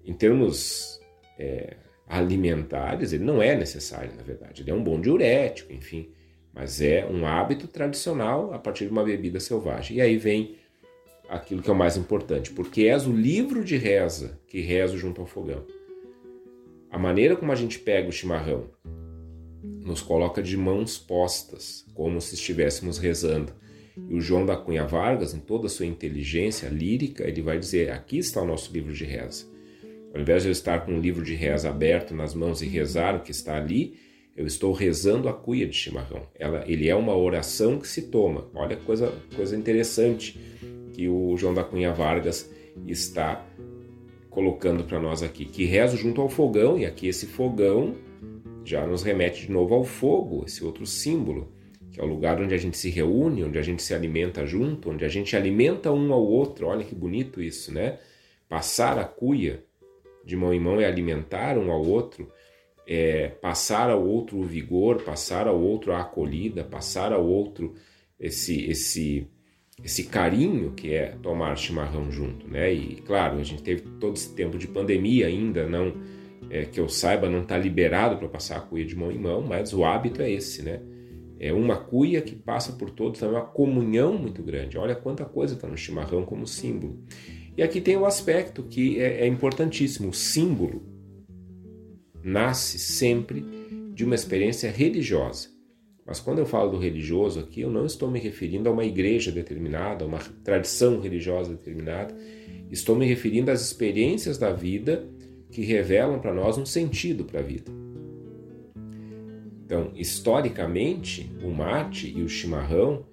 Em termos é, alimentares, ele não é necessário, na verdade. Ele é um bom diurético, enfim. Mas é um hábito tradicional a partir de uma bebida selvagem. E aí vem aquilo que é o mais importante. Porque és o livro de reza que rezo junto ao fogão. A maneira como a gente pega o chimarrão nos coloca de mãos postas, como se estivéssemos rezando. E o João da Cunha Vargas, em toda a sua inteligência lírica, ele vai dizer: aqui está o nosso livro de reza. Ao invés de eu estar com um livro de reza aberto nas mãos e rezar o que está ali, eu estou rezando a cuia de chimarrão. Ela, ele é uma oração que se toma. Olha coisa, coisa interessante que o João da Cunha Vargas está colocando para nós aqui, que rezo junto ao fogão, e aqui esse fogão já nos remete de novo ao fogo, esse outro símbolo, que é o lugar onde a gente se reúne, onde a gente se alimenta junto, onde a gente alimenta um ao outro. Olha que bonito isso, né? Passar a cuia de mão em mão é alimentar um ao outro, é passar ao outro o vigor, passar ao outro a acolhida, passar ao outro esse esse esse carinho que é tomar chimarrão junto, né? E claro, a gente teve todo esse tempo de pandemia ainda, não é, que eu saiba, não está liberado para passar a cuia de mão em mão, mas o hábito é esse, né? É uma cuia que passa por todos, é uma comunhão muito grande. Olha quanta coisa está no chimarrão como símbolo. E aqui tem um aspecto que é, é importantíssimo: o símbolo nasce sempre de uma experiência religiosa. Mas quando eu falo do religioso aqui, eu não estou me referindo a uma igreja determinada, a uma tradição religiosa determinada. Estou me referindo às experiências da vida que revelam para nós um sentido para a vida. Então, historicamente, o mate e o chimarrão,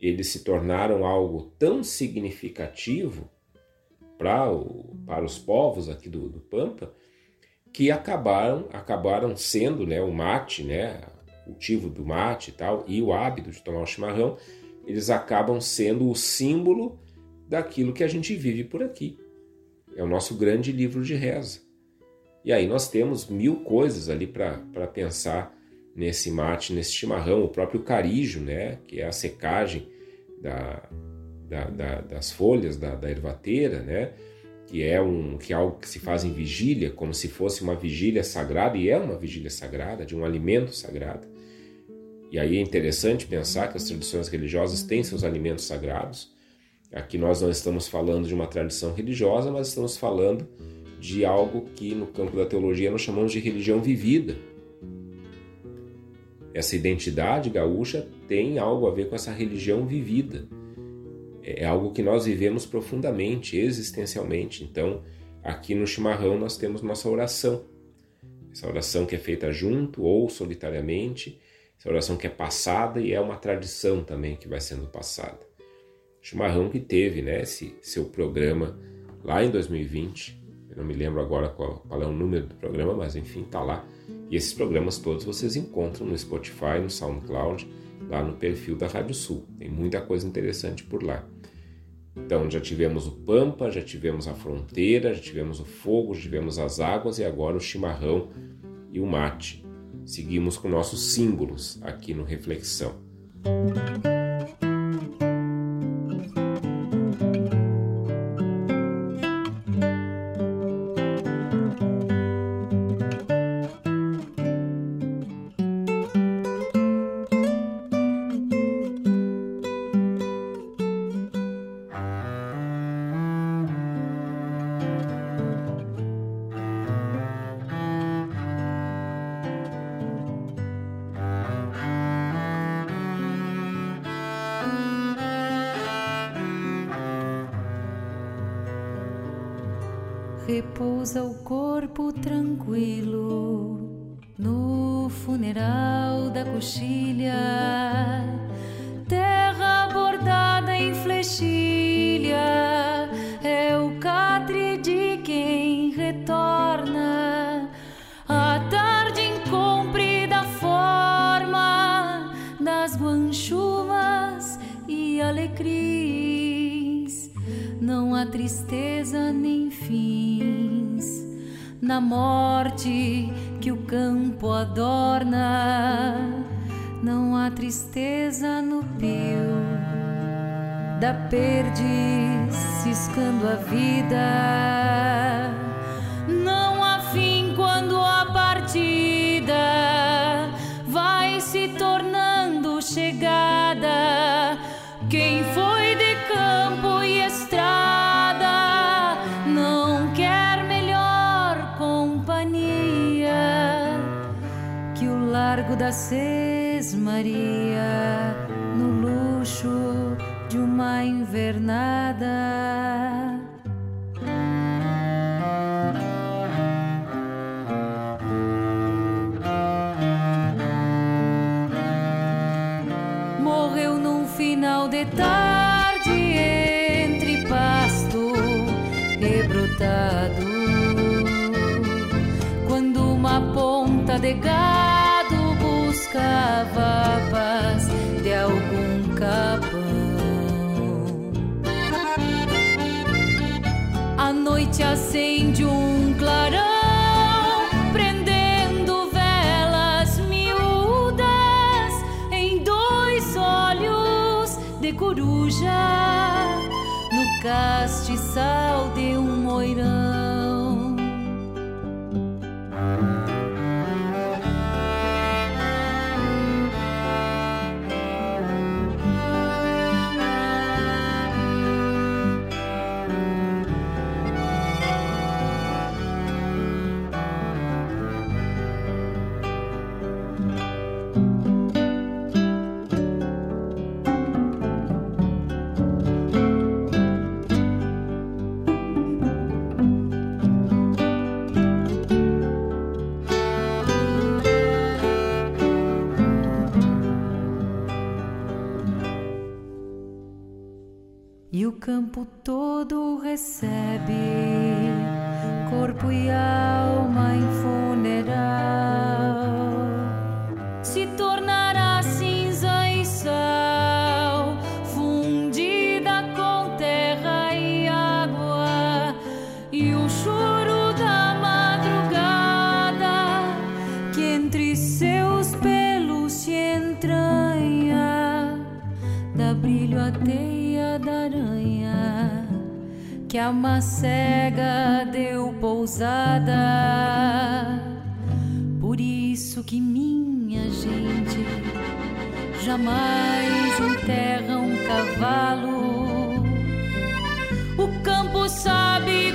eles se tornaram algo tão significativo para, o, para os povos aqui do, do Pampa, que acabaram, acabaram sendo né, o mate, né, cultivo do mate e tal, e o hábito de tomar o chimarrão, eles acabam sendo o símbolo daquilo que a gente vive por aqui. É o nosso grande livro de reza. E aí nós temos mil coisas ali para pensar nesse mate, nesse chimarrão, o próprio carijo, né, que é a secagem da, da, da, das folhas da, da ervateira, né, que é um que é algo que se faz em vigília, como se fosse uma vigília sagrada e é uma vigília sagrada de um alimento sagrado. E aí é interessante pensar que as tradições religiosas têm seus alimentos sagrados. Aqui nós não estamos falando de uma tradição religiosa, mas estamos falando de algo que no campo da teologia nós chamamos de religião vivida. Essa identidade gaúcha tem algo a ver com essa religião vivida. É algo que nós vivemos profundamente, existencialmente. Então, aqui no chimarrão nós temos nossa oração. Essa oração que é feita junto ou solitariamente essa oração que é passada e é uma tradição também que vai sendo passada. Chimarrão que teve né, esse seu programa lá em 2020, eu não me lembro agora qual, qual é o número do programa, mas enfim, tá lá. E esses programas todos vocês encontram no Spotify, no SoundCloud, lá no perfil da Rádio Sul. Tem muita coisa interessante por lá. Então já tivemos o Pampa, já tivemos a fronteira, já tivemos o fogo, já tivemos as águas e agora o chimarrão e o mate. Seguimos com nossos símbolos aqui no Reflexão. Acende um clarão, prendendo velas miúdas em dois olhos de coruja no castiçal de um moirão. Campo todo recebe corpo e alma em funeral. Que a macega deu pousada. Por isso que minha gente jamais enterra um cavalo. O campo sabe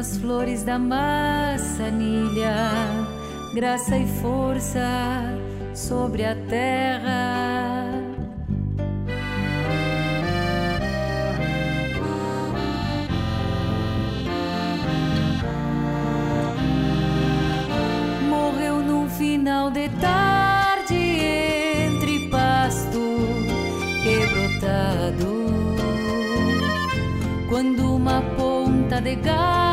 nas flores da maçanilha, graça e força sobre a terra. Morreu num final de tarde entre pasto e brotado, quando uma ponta de gás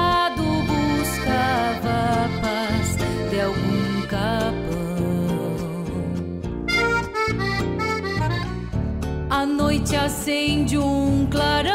acende um clarão,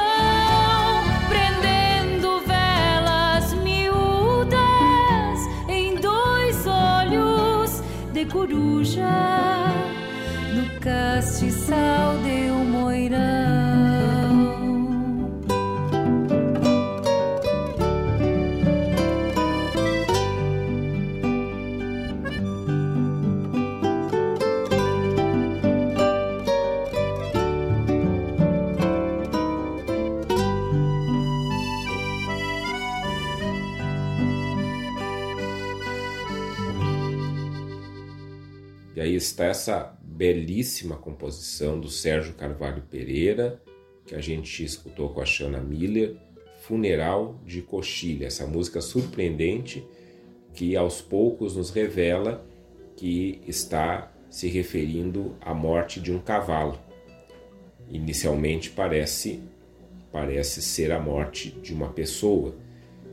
essa belíssima composição do Sérgio Carvalho Pereira, que a gente escutou com a Shana Miller, Funeral de Coxilha, essa música surpreendente que aos poucos nos revela que está se referindo à morte de um cavalo. Inicialmente parece parece ser a morte de uma pessoa,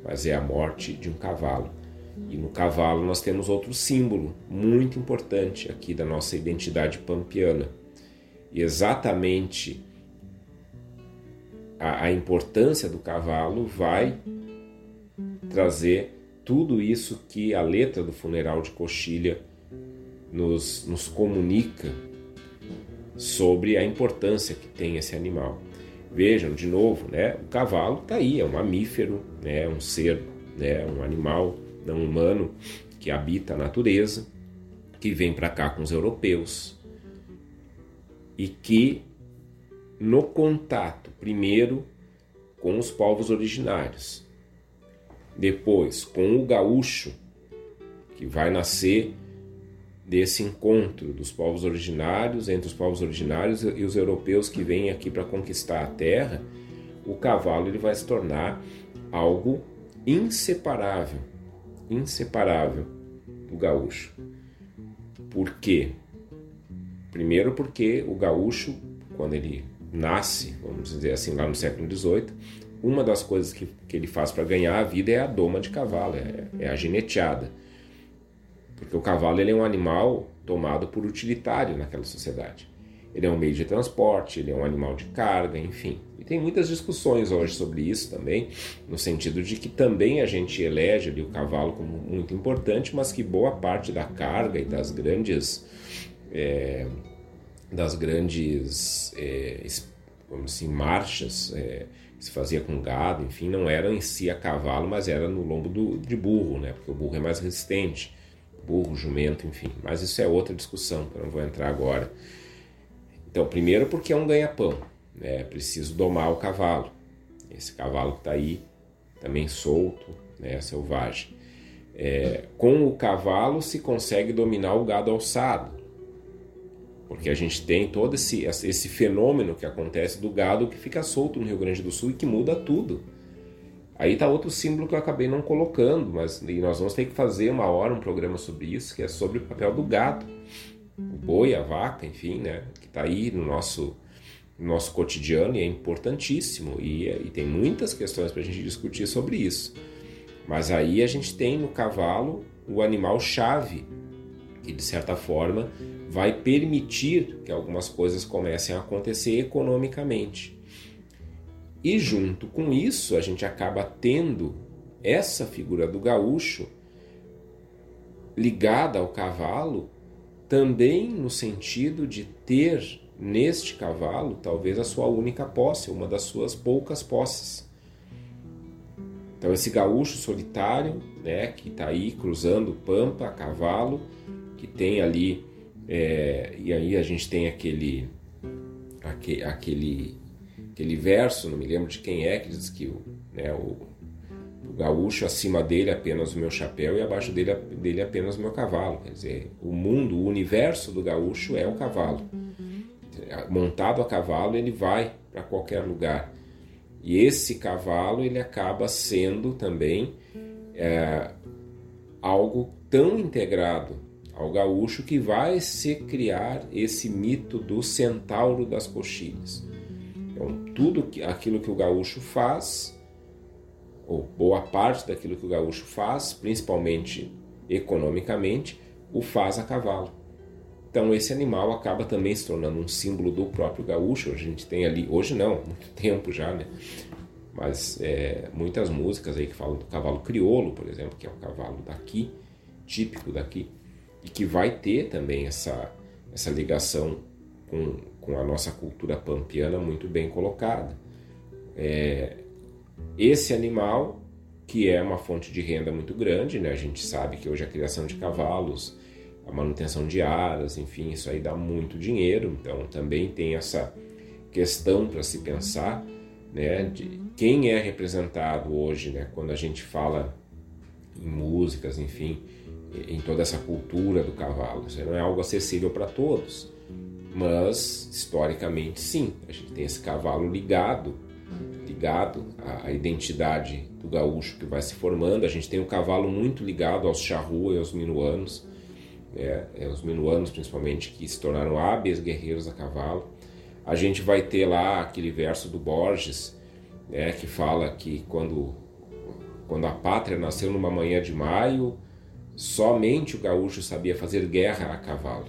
mas é a morte de um cavalo. E no cavalo nós temos outro símbolo muito importante aqui da nossa identidade pampiana. E exatamente a, a importância do cavalo vai trazer tudo isso que a letra do funeral de Coxilha nos, nos comunica sobre a importância que tem esse animal. Vejam, de novo, né, o cavalo está aí, é um mamífero, né, um ser, né, um animal não humano que habita a natureza, que vem para cá com os europeus e que no contato, primeiro com os povos originários, depois com o gaúcho, que vai nascer desse encontro dos povos originários, entre os povos originários e os europeus que vêm aqui para conquistar a terra, o cavalo ele vai se tornar algo inseparável inseparável do gaúcho. Por quê? Primeiro porque o gaúcho, quando ele nasce, vamos dizer assim, lá no século XVIII, uma das coisas que, que ele faz para ganhar a vida é a doma de cavalo, é, é, a gineteada. Porque o cavalo ele é um animal tomado por utilitário naquela sociedade. Ele é um meio de transporte, ele é um animal de carga, enfim. Tem muitas discussões hoje sobre isso também, no sentido de que também a gente elege ali o cavalo como muito importante, mas que boa parte da carga e das grandes é, das grandes é, assim, marchas é, que se fazia com gado, enfim, não era em si a cavalo, mas era no lombo do, de burro, né? Porque o burro é mais resistente, burro, jumento, enfim. Mas isso é outra discussão, que eu não vou entrar agora. Então, primeiro porque é um ganha-pão? É preciso domar o cavalo. Esse cavalo que está aí, também solto, né? selvagem. É, com o cavalo se consegue dominar o gado alçado, porque a gente tem todo esse, esse fenômeno que acontece do gado que fica solto no Rio Grande do Sul e que muda tudo. Aí está outro símbolo que eu acabei não colocando, mas nós vamos ter que fazer uma hora um programa sobre isso, que é sobre o papel do gado o boi, a vaca, enfim, né, que está aí no nosso, no nosso cotidiano e é importantíssimo. E, e tem muitas questões para a gente discutir sobre isso. Mas aí a gente tem no cavalo o animal chave, que de certa forma vai permitir que algumas coisas comecem a acontecer economicamente. E junto com isso, a gente acaba tendo essa figura do gaúcho ligada ao cavalo também no sentido de ter neste cavalo talvez a sua única posse, uma das suas poucas posses. Então esse gaúcho solitário, né, que está aí cruzando pampa a cavalo, que tem ali é, e aí a gente tem aquele, aquele aquele verso, não me lembro de quem é que diz que o, né, o o gaúcho acima dele apenas o meu chapéu e abaixo dele, dele apenas o meu cavalo. Quer dizer, o mundo, o universo do gaúcho é o cavalo. Montado a cavalo, ele vai para qualquer lugar. E esse cavalo ele acaba sendo também é, algo tão integrado ao gaúcho que vai se criar esse mito do centauro das coxilhas. Então, tudo aquilo que o gaúcho faz ou boa parte daquilo que o gaúcho faz, principalmente economicamente, o faz a cavalo. Então esse animal acaba também se tornando um símbolo do próprio gaúcho. A gente tem ali, hoje não, muito tempo já, né? Mas é, muitas músicas aí que falam do cavalo crioulo, por exemplo, que é o cavalo daqui, típico daqui, e que vai ter também essa, essa ligação com, com a nossa cultura pampiana muito bem colocada. É, esse animal, que é uma fonte de renda muito grande, né? a gente sabe que hoje a criação de cavalos, a manutenção de aras, enfim, isso aí dá muito dinheiro, então também tem essa questão para se pensar né, de quem é representado hoje, né, quando a gente fala em músicas, enfim, em toda essa cultura do cavalo. Isso não é algo acessível para todos, mas historicamente sim, a gente tem esse cavalo ligado, ligado à identidade do gaúcho que vai se formando. A gente tem um cavalo muito ligado aos charrua e aos minuanos, é, é, os minuanos principalmente que se tornaram hábeis guerreiros a cavalo. A gente vai ter lá aquele verso do Borges, né, que fala que quando, quando a pátria nasceu numa manhã de maio, somente o gaúcho sabia fazer guerra a cavalo.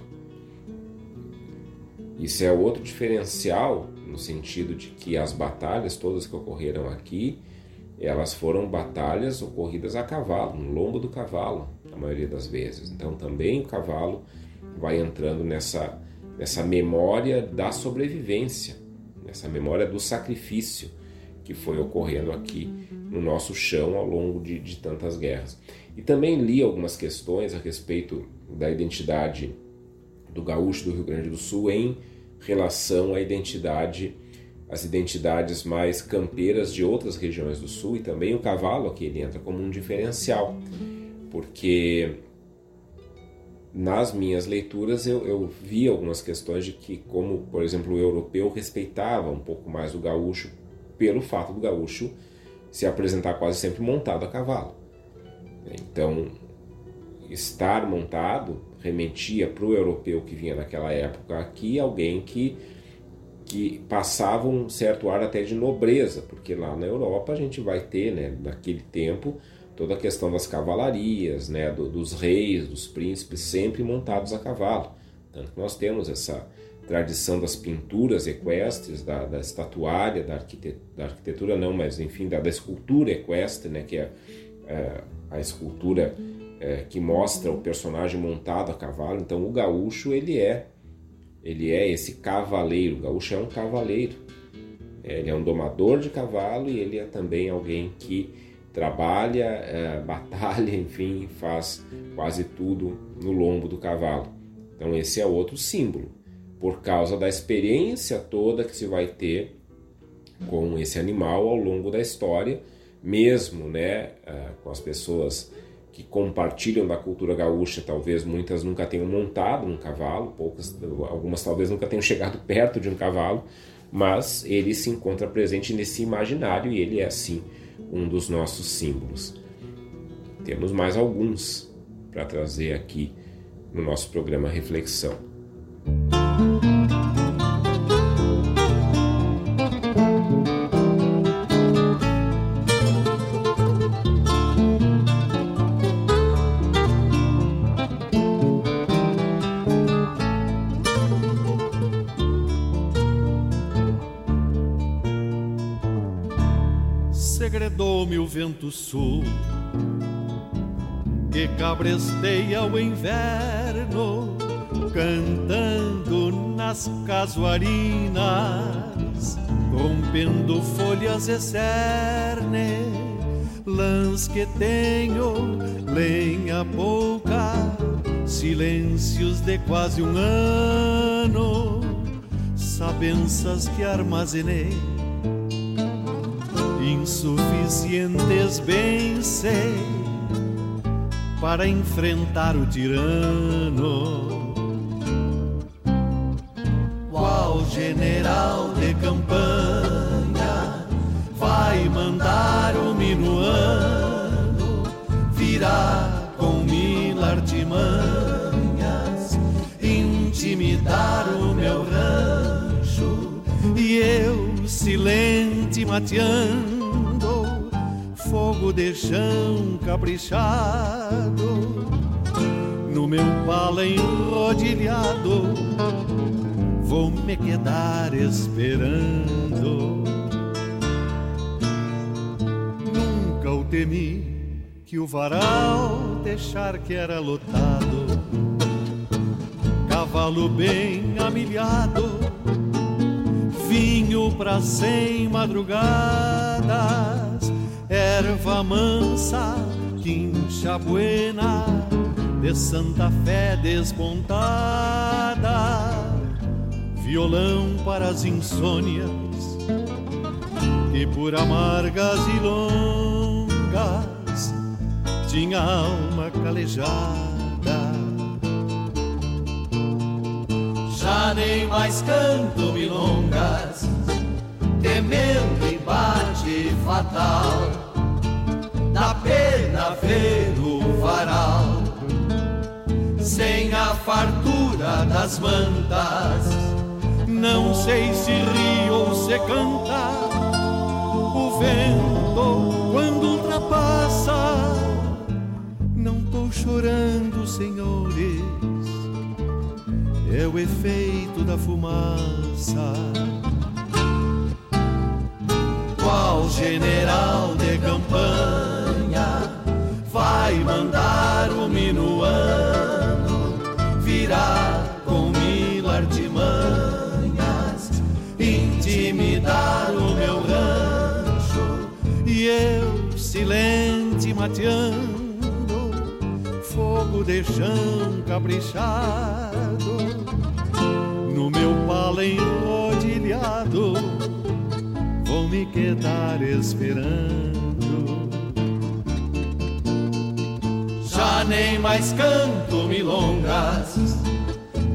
Isso é outro diferencial no sentido de que as batalhas todas que ocorreram aqui, elas foram batalhas ocorridas a cavalo, no lombo do cavalo, a maioria das vezes. Então também o cavalo vai entrando nessa nessa memória da sobrevivência, nessa memória do sacrifício que foi ocorrendo aqui no nosso chão ao longo de, de tantas guerras. E também li algumas questões a respeito da identidade do gaúcho do Rio Grande do Sul em relação à identidade as identidades mais campeiras de outras regiões do sul e também o cavalo aqui ele entra como um diferencial porque nas minhas leituras eu, eu vi algumas questões de que, como por exemplo o europeu respeitava um pouco mais o gaúcho pelo fato do gaúcho se apresentar quase sempre montado a cavalo. Então, estar montado remetia para o europeu que vinha naquela época aqui alguém que, que passava um certo ar até de nobreza, porque lá na Europa a gente vai ter, né, naquele tempo, toda a questão das cavalarias, né, do, dos reis, dos príncipes, sempre montados a cavalo. Tanto que nós temos essa tradição das pinturas equestres, da, da estatuária, da, arquitetura, da arquitetura não, mas enfim, da, da escultura equestre, né, que é, é a escultura é, que mostra o personagem montado a cavalo. Então o gaúcho ele é ele é esse cavaleiro. O gaúcho é um cavaleiro. Ele é um domador de cavalo e ele é também alguém que trabalha, é, [laughs] batalha, enfim, faz quase tudo no lombo do cavalo. Então esse é outro símbolo, por causa da experiência toda que se vai ter com esse animal ao longo da história, mesmo, né, é, com as pessoas que compartilham da cultura gaúcha, talvez muitas nunca tenham montado um cavalo, poucas, algumas talvez nunca tenham chegado [laughs] perto de um cavalo, mas ele se encontra presente nesse imaginário e ele é assim um dos nossos símbolos. Temos mais alguns para trazer aqui no nosso programa Reflexão. Vento sul que cabresteia o inverno cantando nas casuarinas, rompendo folhas e cerne, lãs que tenho, lenha pouca, silêncios de quase um ano, sabenças que armazenei insuficientes bem sei para enfrentar o tirano. Qual general de campanha vai mandar o minuano virar com mil artimanhas, intimidar o meu rancho e eu silente mateando fogo de chão caprichado, no meu pala enrodilhado, vou me quedar esperando. Nunca o temi que o varal deixar que era lotado, cavalo bem amilhado, vinho pra cem madrugadas, erva mansa, quincha buena, de Santa Fé despontada violão para as insônias e por amargas e longas tinha alma calejada. Já nem mais canto milongas, temendo embate fatal, da pena ver o varal, sem a fartura das mantas não sei se ri ou se canta o vento quando ultrapassa. Não tô chorando, senhores, é o efeito da fumaça. Qual general de campanha vai mandar o minuano virar com mil artimanhas? intimidar o meu rancho e eu silente mateando fogo de chão caprichado no meu pala enrodilhado vou me quedar esperando já nem mais canto milongas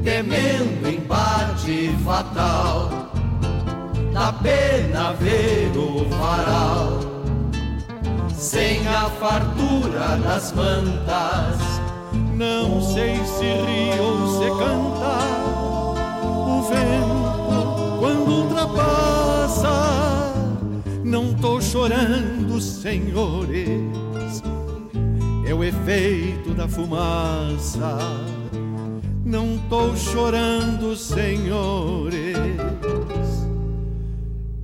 temendo embate fatal Dá pena ver o varal sem a fartura das mantas. Não sei se ri ou se canta o vento quando ultrapassa. Não tô chorando, senhores, é o efeito da fumaça. Não tô chorando, senhores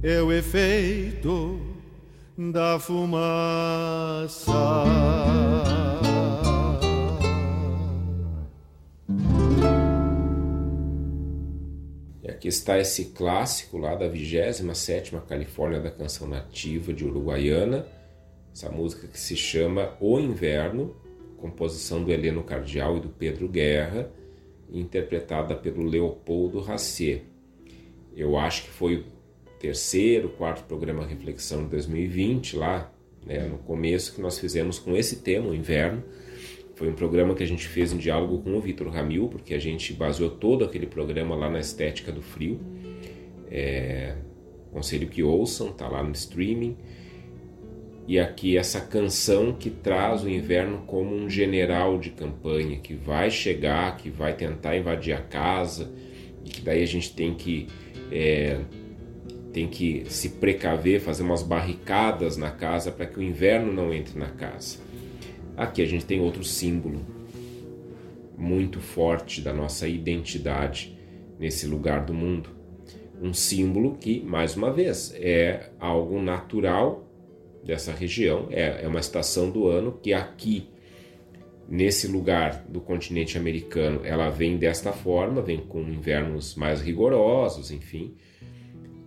é o efeito da fumaça. Aqui está esse clássico lá da 27ª Califórnia da Canção Nativa de Uruguaiana, essa música que se chama O Inverno, composição do Heleno Cardial e do Pedro Guerra, interpretada pelo Leopoldo Racier. Eu acho que foi terceiro, quarto programa Reflexão de 2020, lá né, no começo, que nós fizemos com esse tema, o inverno. Foi um programa que a gente fez em diálogo com o Vitor Ramil, porque a gente baseou todo aquele programa lá na estética do frio. É, conselho que ouçam, tá lá no streaming. E aqui essa canção que traz o inverno como um general de campanha que vai chegar, que vai tentar invadir a casa e que daí a gente tem que é, tem que se precaver, fazer umas barricadas na casa para que o inverno não entre na casa. Aqui a gente tem outro símbolo muito forte da nossa identidade nesse lugar do mundo. Um símbolo que, mais uma vez, é algo natural dessa região, é, é uma estação do ano que aqui, nesse lugar do continente americano, ela vem desta forma, vem com invernos mais rigorosos, enfim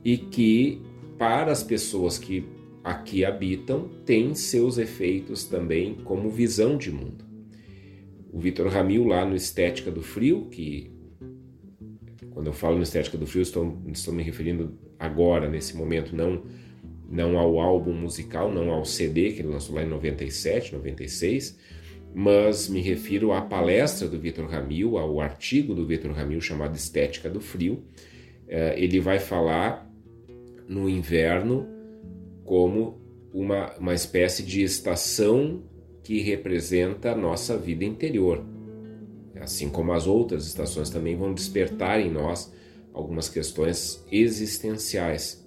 e que para as pessoas que aqui habitam tem seus efeitos também como visão de mundo. O Vitor Ramil lá no Estética do Frio, que quando eu falo no Estética do Frio estou, estou me referindo agora nesse momento não não ao álbum musical, não ao CD que ele lançou lá em 97, 96, mas me refiro à palestra do Vitor Ramil, ao artigo do Vitor Ramil chamado Estética do Frio. Eh, ele vai falar no inverno como uma, uma espécie de estação que representa a nossa vida interior. Assim como as outras estações também vão despertar em nós algumas questões existenciais.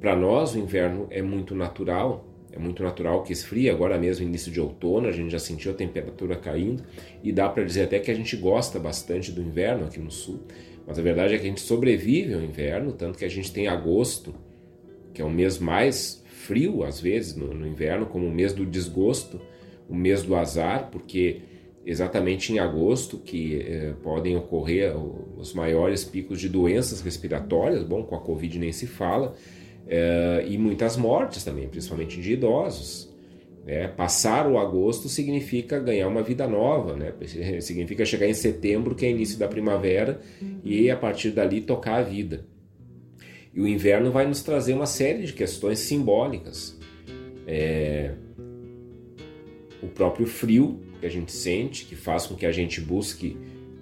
para nós o inverno é muito natural, é muito natural que esfrie. Agora mesmo, início de outono, a gente já sentiu a temperatura caindo e dá para dizer até que a gente gosta bastante do inverno aqui no sul. Mas a verdade é que a gente sobrevive ao inverno, tanto que a gente tem agosto, que é o mês mais frio às vezes no, no inverno, como o mês do desgosto, o mês do azar, porque exatamente em agosto que eh, podem ocorrer os maiores picos de doenças respiratórias, bom, com a Covid nem se fala, eh, e muitas mortes também, principalmente de idosos. Né? Passar o agosto significa ganhar uma vida nova, né? [laughs] significa chegar em setembro, que é início da primavera, e a partir dali tocar a vida. E o inverno vai nos trazer uma série de questões simbólicas. É... O próprio frio que a gente sente, que faz com que a gente busque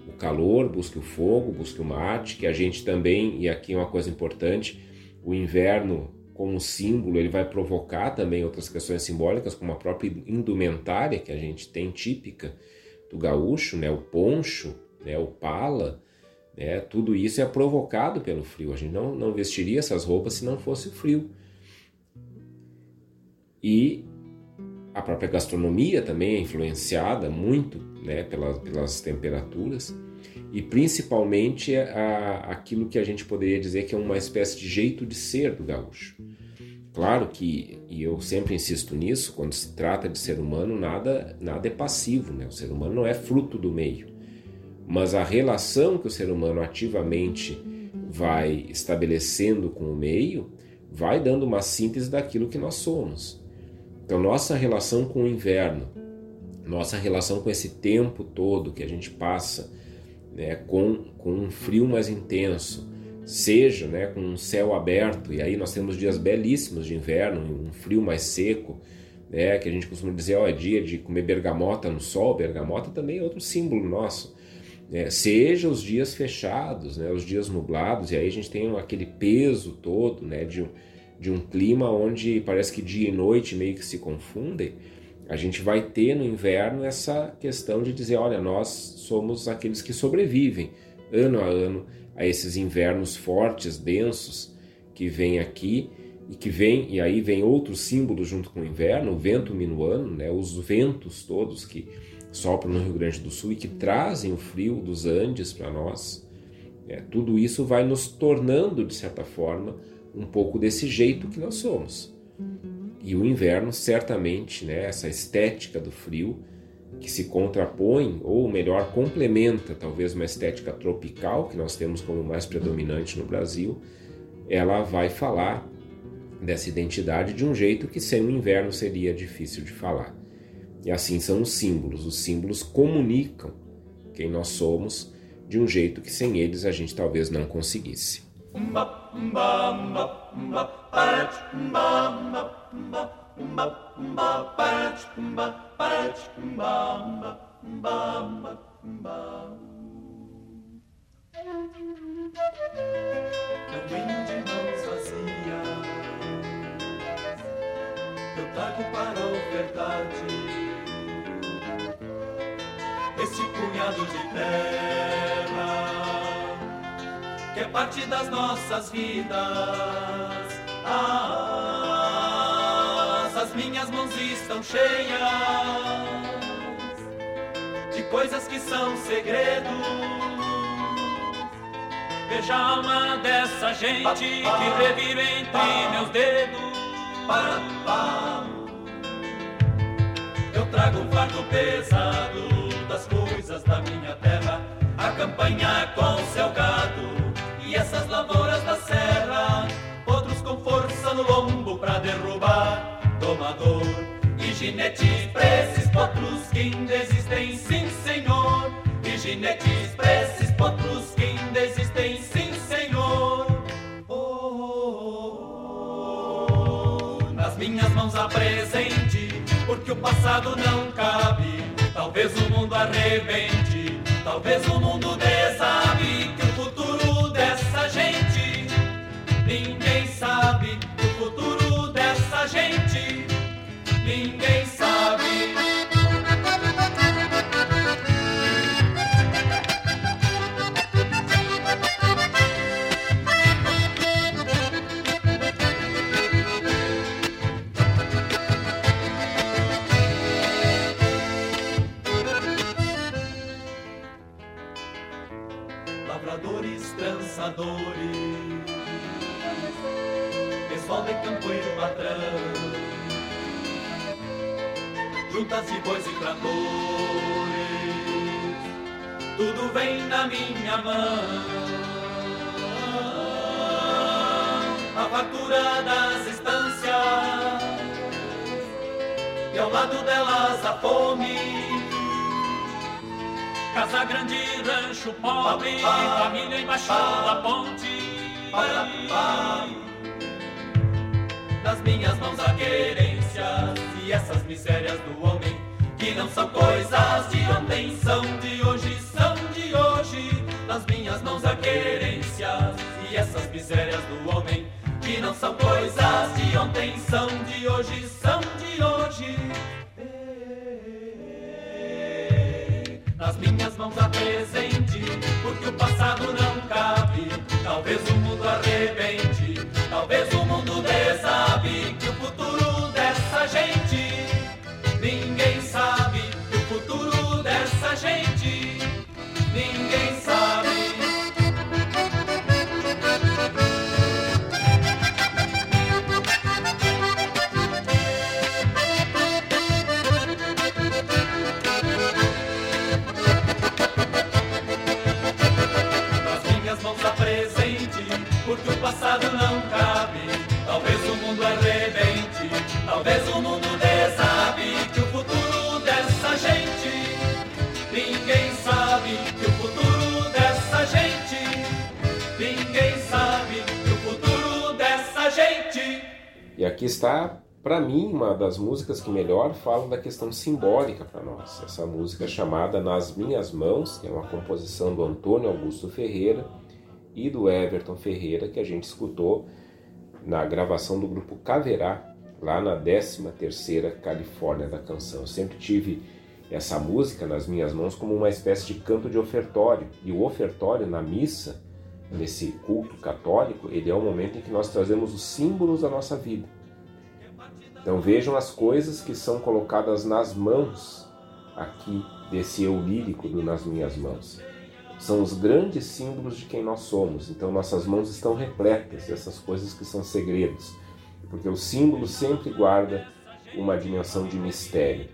o calor, busque o fogo, busque o mate, que a gente também, e aqui é uma coisa importante, o inverno como símbolo, ele vai provocar também outras questões simbólicas, como a própria indumentária que a gente tem típica do gaúcho, né, o poncho, né, o pala, né? Tudo isso é provocado pelo frio. A gente não, não vestiria essas roupas se não fosse frio. E a própria gastronomia também é influenciada muito né, pelas, pelas temperaturas e principalmente a, aquilo que a gente poderia dizer que é uma espécie de jeito de ser do gaúcho. Claro que, e eu sempre insisto nisso, quando se trata de ser humano, nada, nada é passivo, né? o ser humano não é fruto do meio mas a relação que o ser humano ativamente vai estabelecendo com o meio vai dando uma síntese daquilo que nós somos. Então, nossa relação com o inverno, nossa relação com esse tempo todo que a gente passa né, com, com um frio mais intenso, seja né, com um céu aberto, e aí nós temos dias belíssimos de inverno, um frio mais seco, né, que a gente costuma dizer, ó, é dia de comer bergamota no sol, bergamota também é outro símbolo nosso é, seja os dias fechados, né, os dias nublados, e aí a gente tem aquele peso todo né, de, um, de um clima onde parece que dia e noite meio que se confundem, a gente vai ter no inverno essa questão de dizer, olha, nós somos aqueles que sobrevivem ano a ano a esses invernos fortes, densos que vêm aqui e que vem e aí vem outros símbolos junto com o inverno, o vento minuano, né, os ventos todos que sopram no Rio Grande do Sul e que trazem o frio dos Andes para nós, é, tudo isso vai nos tornando, de certa forma, um pouco desse jeito que nós somos. E o inverno, certamente, né, essa estética do frio, que se contrapõe, ou melhor, complementa talvez uma estética tropical, que nós temos como mais predominante no Brasil, ela vai falar dessa identidade de um jeito que sem o inverno seria difícil de falar. E assim são os símbolos. Os símbolos comunicam quem nós somos de um jeito que sem eles a gente talvez não conseguisse. Não vem de mãos vazias, eu trago para ofertar-te esse punhado de terra que é parte das nossas vidas. Ah, as minhas mãos estão cheias de coisas que são segredos. Veja a alma dessa gente que revira entre meus dedos. Eu trago um fardo pesado das coisas da minha terra, a campanha com seu gado e essas lavouras da serra, outros com força no lombo pra derrubar domador e ginetes pra esses potros que ainda existem, sim senhor, e ginetes pra esses potros que ainda existem, sim senhor. Oh, oh, oh, Nas minhas mãos apresente, porque o passado não cabe Talvez o mundo arrebente, talvez o mundo desabe que o futuro dessa gente ninguém sabe. O futuro dessa gente ninguém sabe. flores, pessoal de campo e patrão, juntas e bois e tratores, tudo vem da minha mão. A fartura das estâncias, e ao lado delas a fome Casa grande, rancho pobre, família embaixo da ponte. Nas minhas mãos a querência e essas misérias do homem que não são coisas de ontem, são de hoje, são de hoje. Nas minhas mãos a querência e essas misérias do homem que não são coisas de ontem, são de hoje, são de hoje. Minhas mãos a presente, porque o passado não cabe. Talvez o mundo arrebente, talvez o mundo desabe, que o futuro dessa gente E aqui está para mim, uma das músicas que melhor falam da questão simbólica para nós. Essa música chamada Nas Minhas Mãos, que é uma composição do Antônio Augusto Ferreira, e do Everton Ferreira, que a gente escutou na gravação do grupo Caverá, lá na 13ª Califórnia da canção. Eu sempre tive essa música nas minhas mãos como uma espécie de canto de ofertório. E o ofertório na missa, nesse culto católico, ele é o momento em que nós trazemos os símbolos da nossa vida. Então vejam as coisas que são colocadas nas mãos aqui desse eu lírico do Nas Minhas Mãos são os grandes símbolos de quem nós somos. Então nossas mãos estão repletas dessas coisas que são segredos, porque o símbolo sempre guarda uma dimensão de mistério.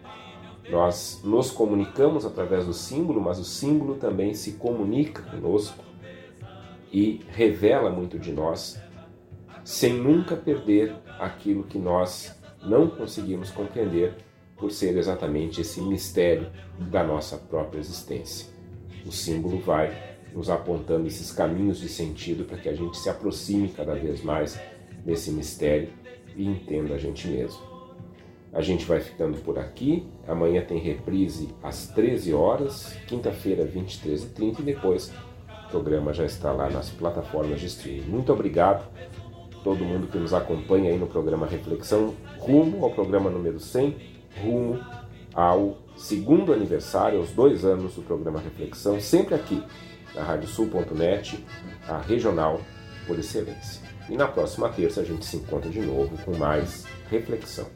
Nós nos comunicamos através do símbolo, mas o símbolo também se comunica conosco e revela muito de nós, sem nunca perder aquilo que nós não conseguimos compreender por ser exatamente esse mistério da nossa própria existência o símbolo vai nos apontando esses caminhos de sentido para que a gente se aproxime cada vez mais desse mistério e entenda a gente mesmo. A gente vai ficando por aqui. Amanhã tem reprise às 13 horas, quinta-feira, 23h30, e depois o programa já está lá nas plataformas de streaming. Muito obrigado a todo mundo que nos acompanha aí no programa Reflexão, rumo ao programa número 100, rumo ao segundo aniversário, aos dois anos do programa Reflexão, sempre aqui na radiosul.net, a regional por excelência. E na próxima terça a gente se encontra de novo com mais reflexão.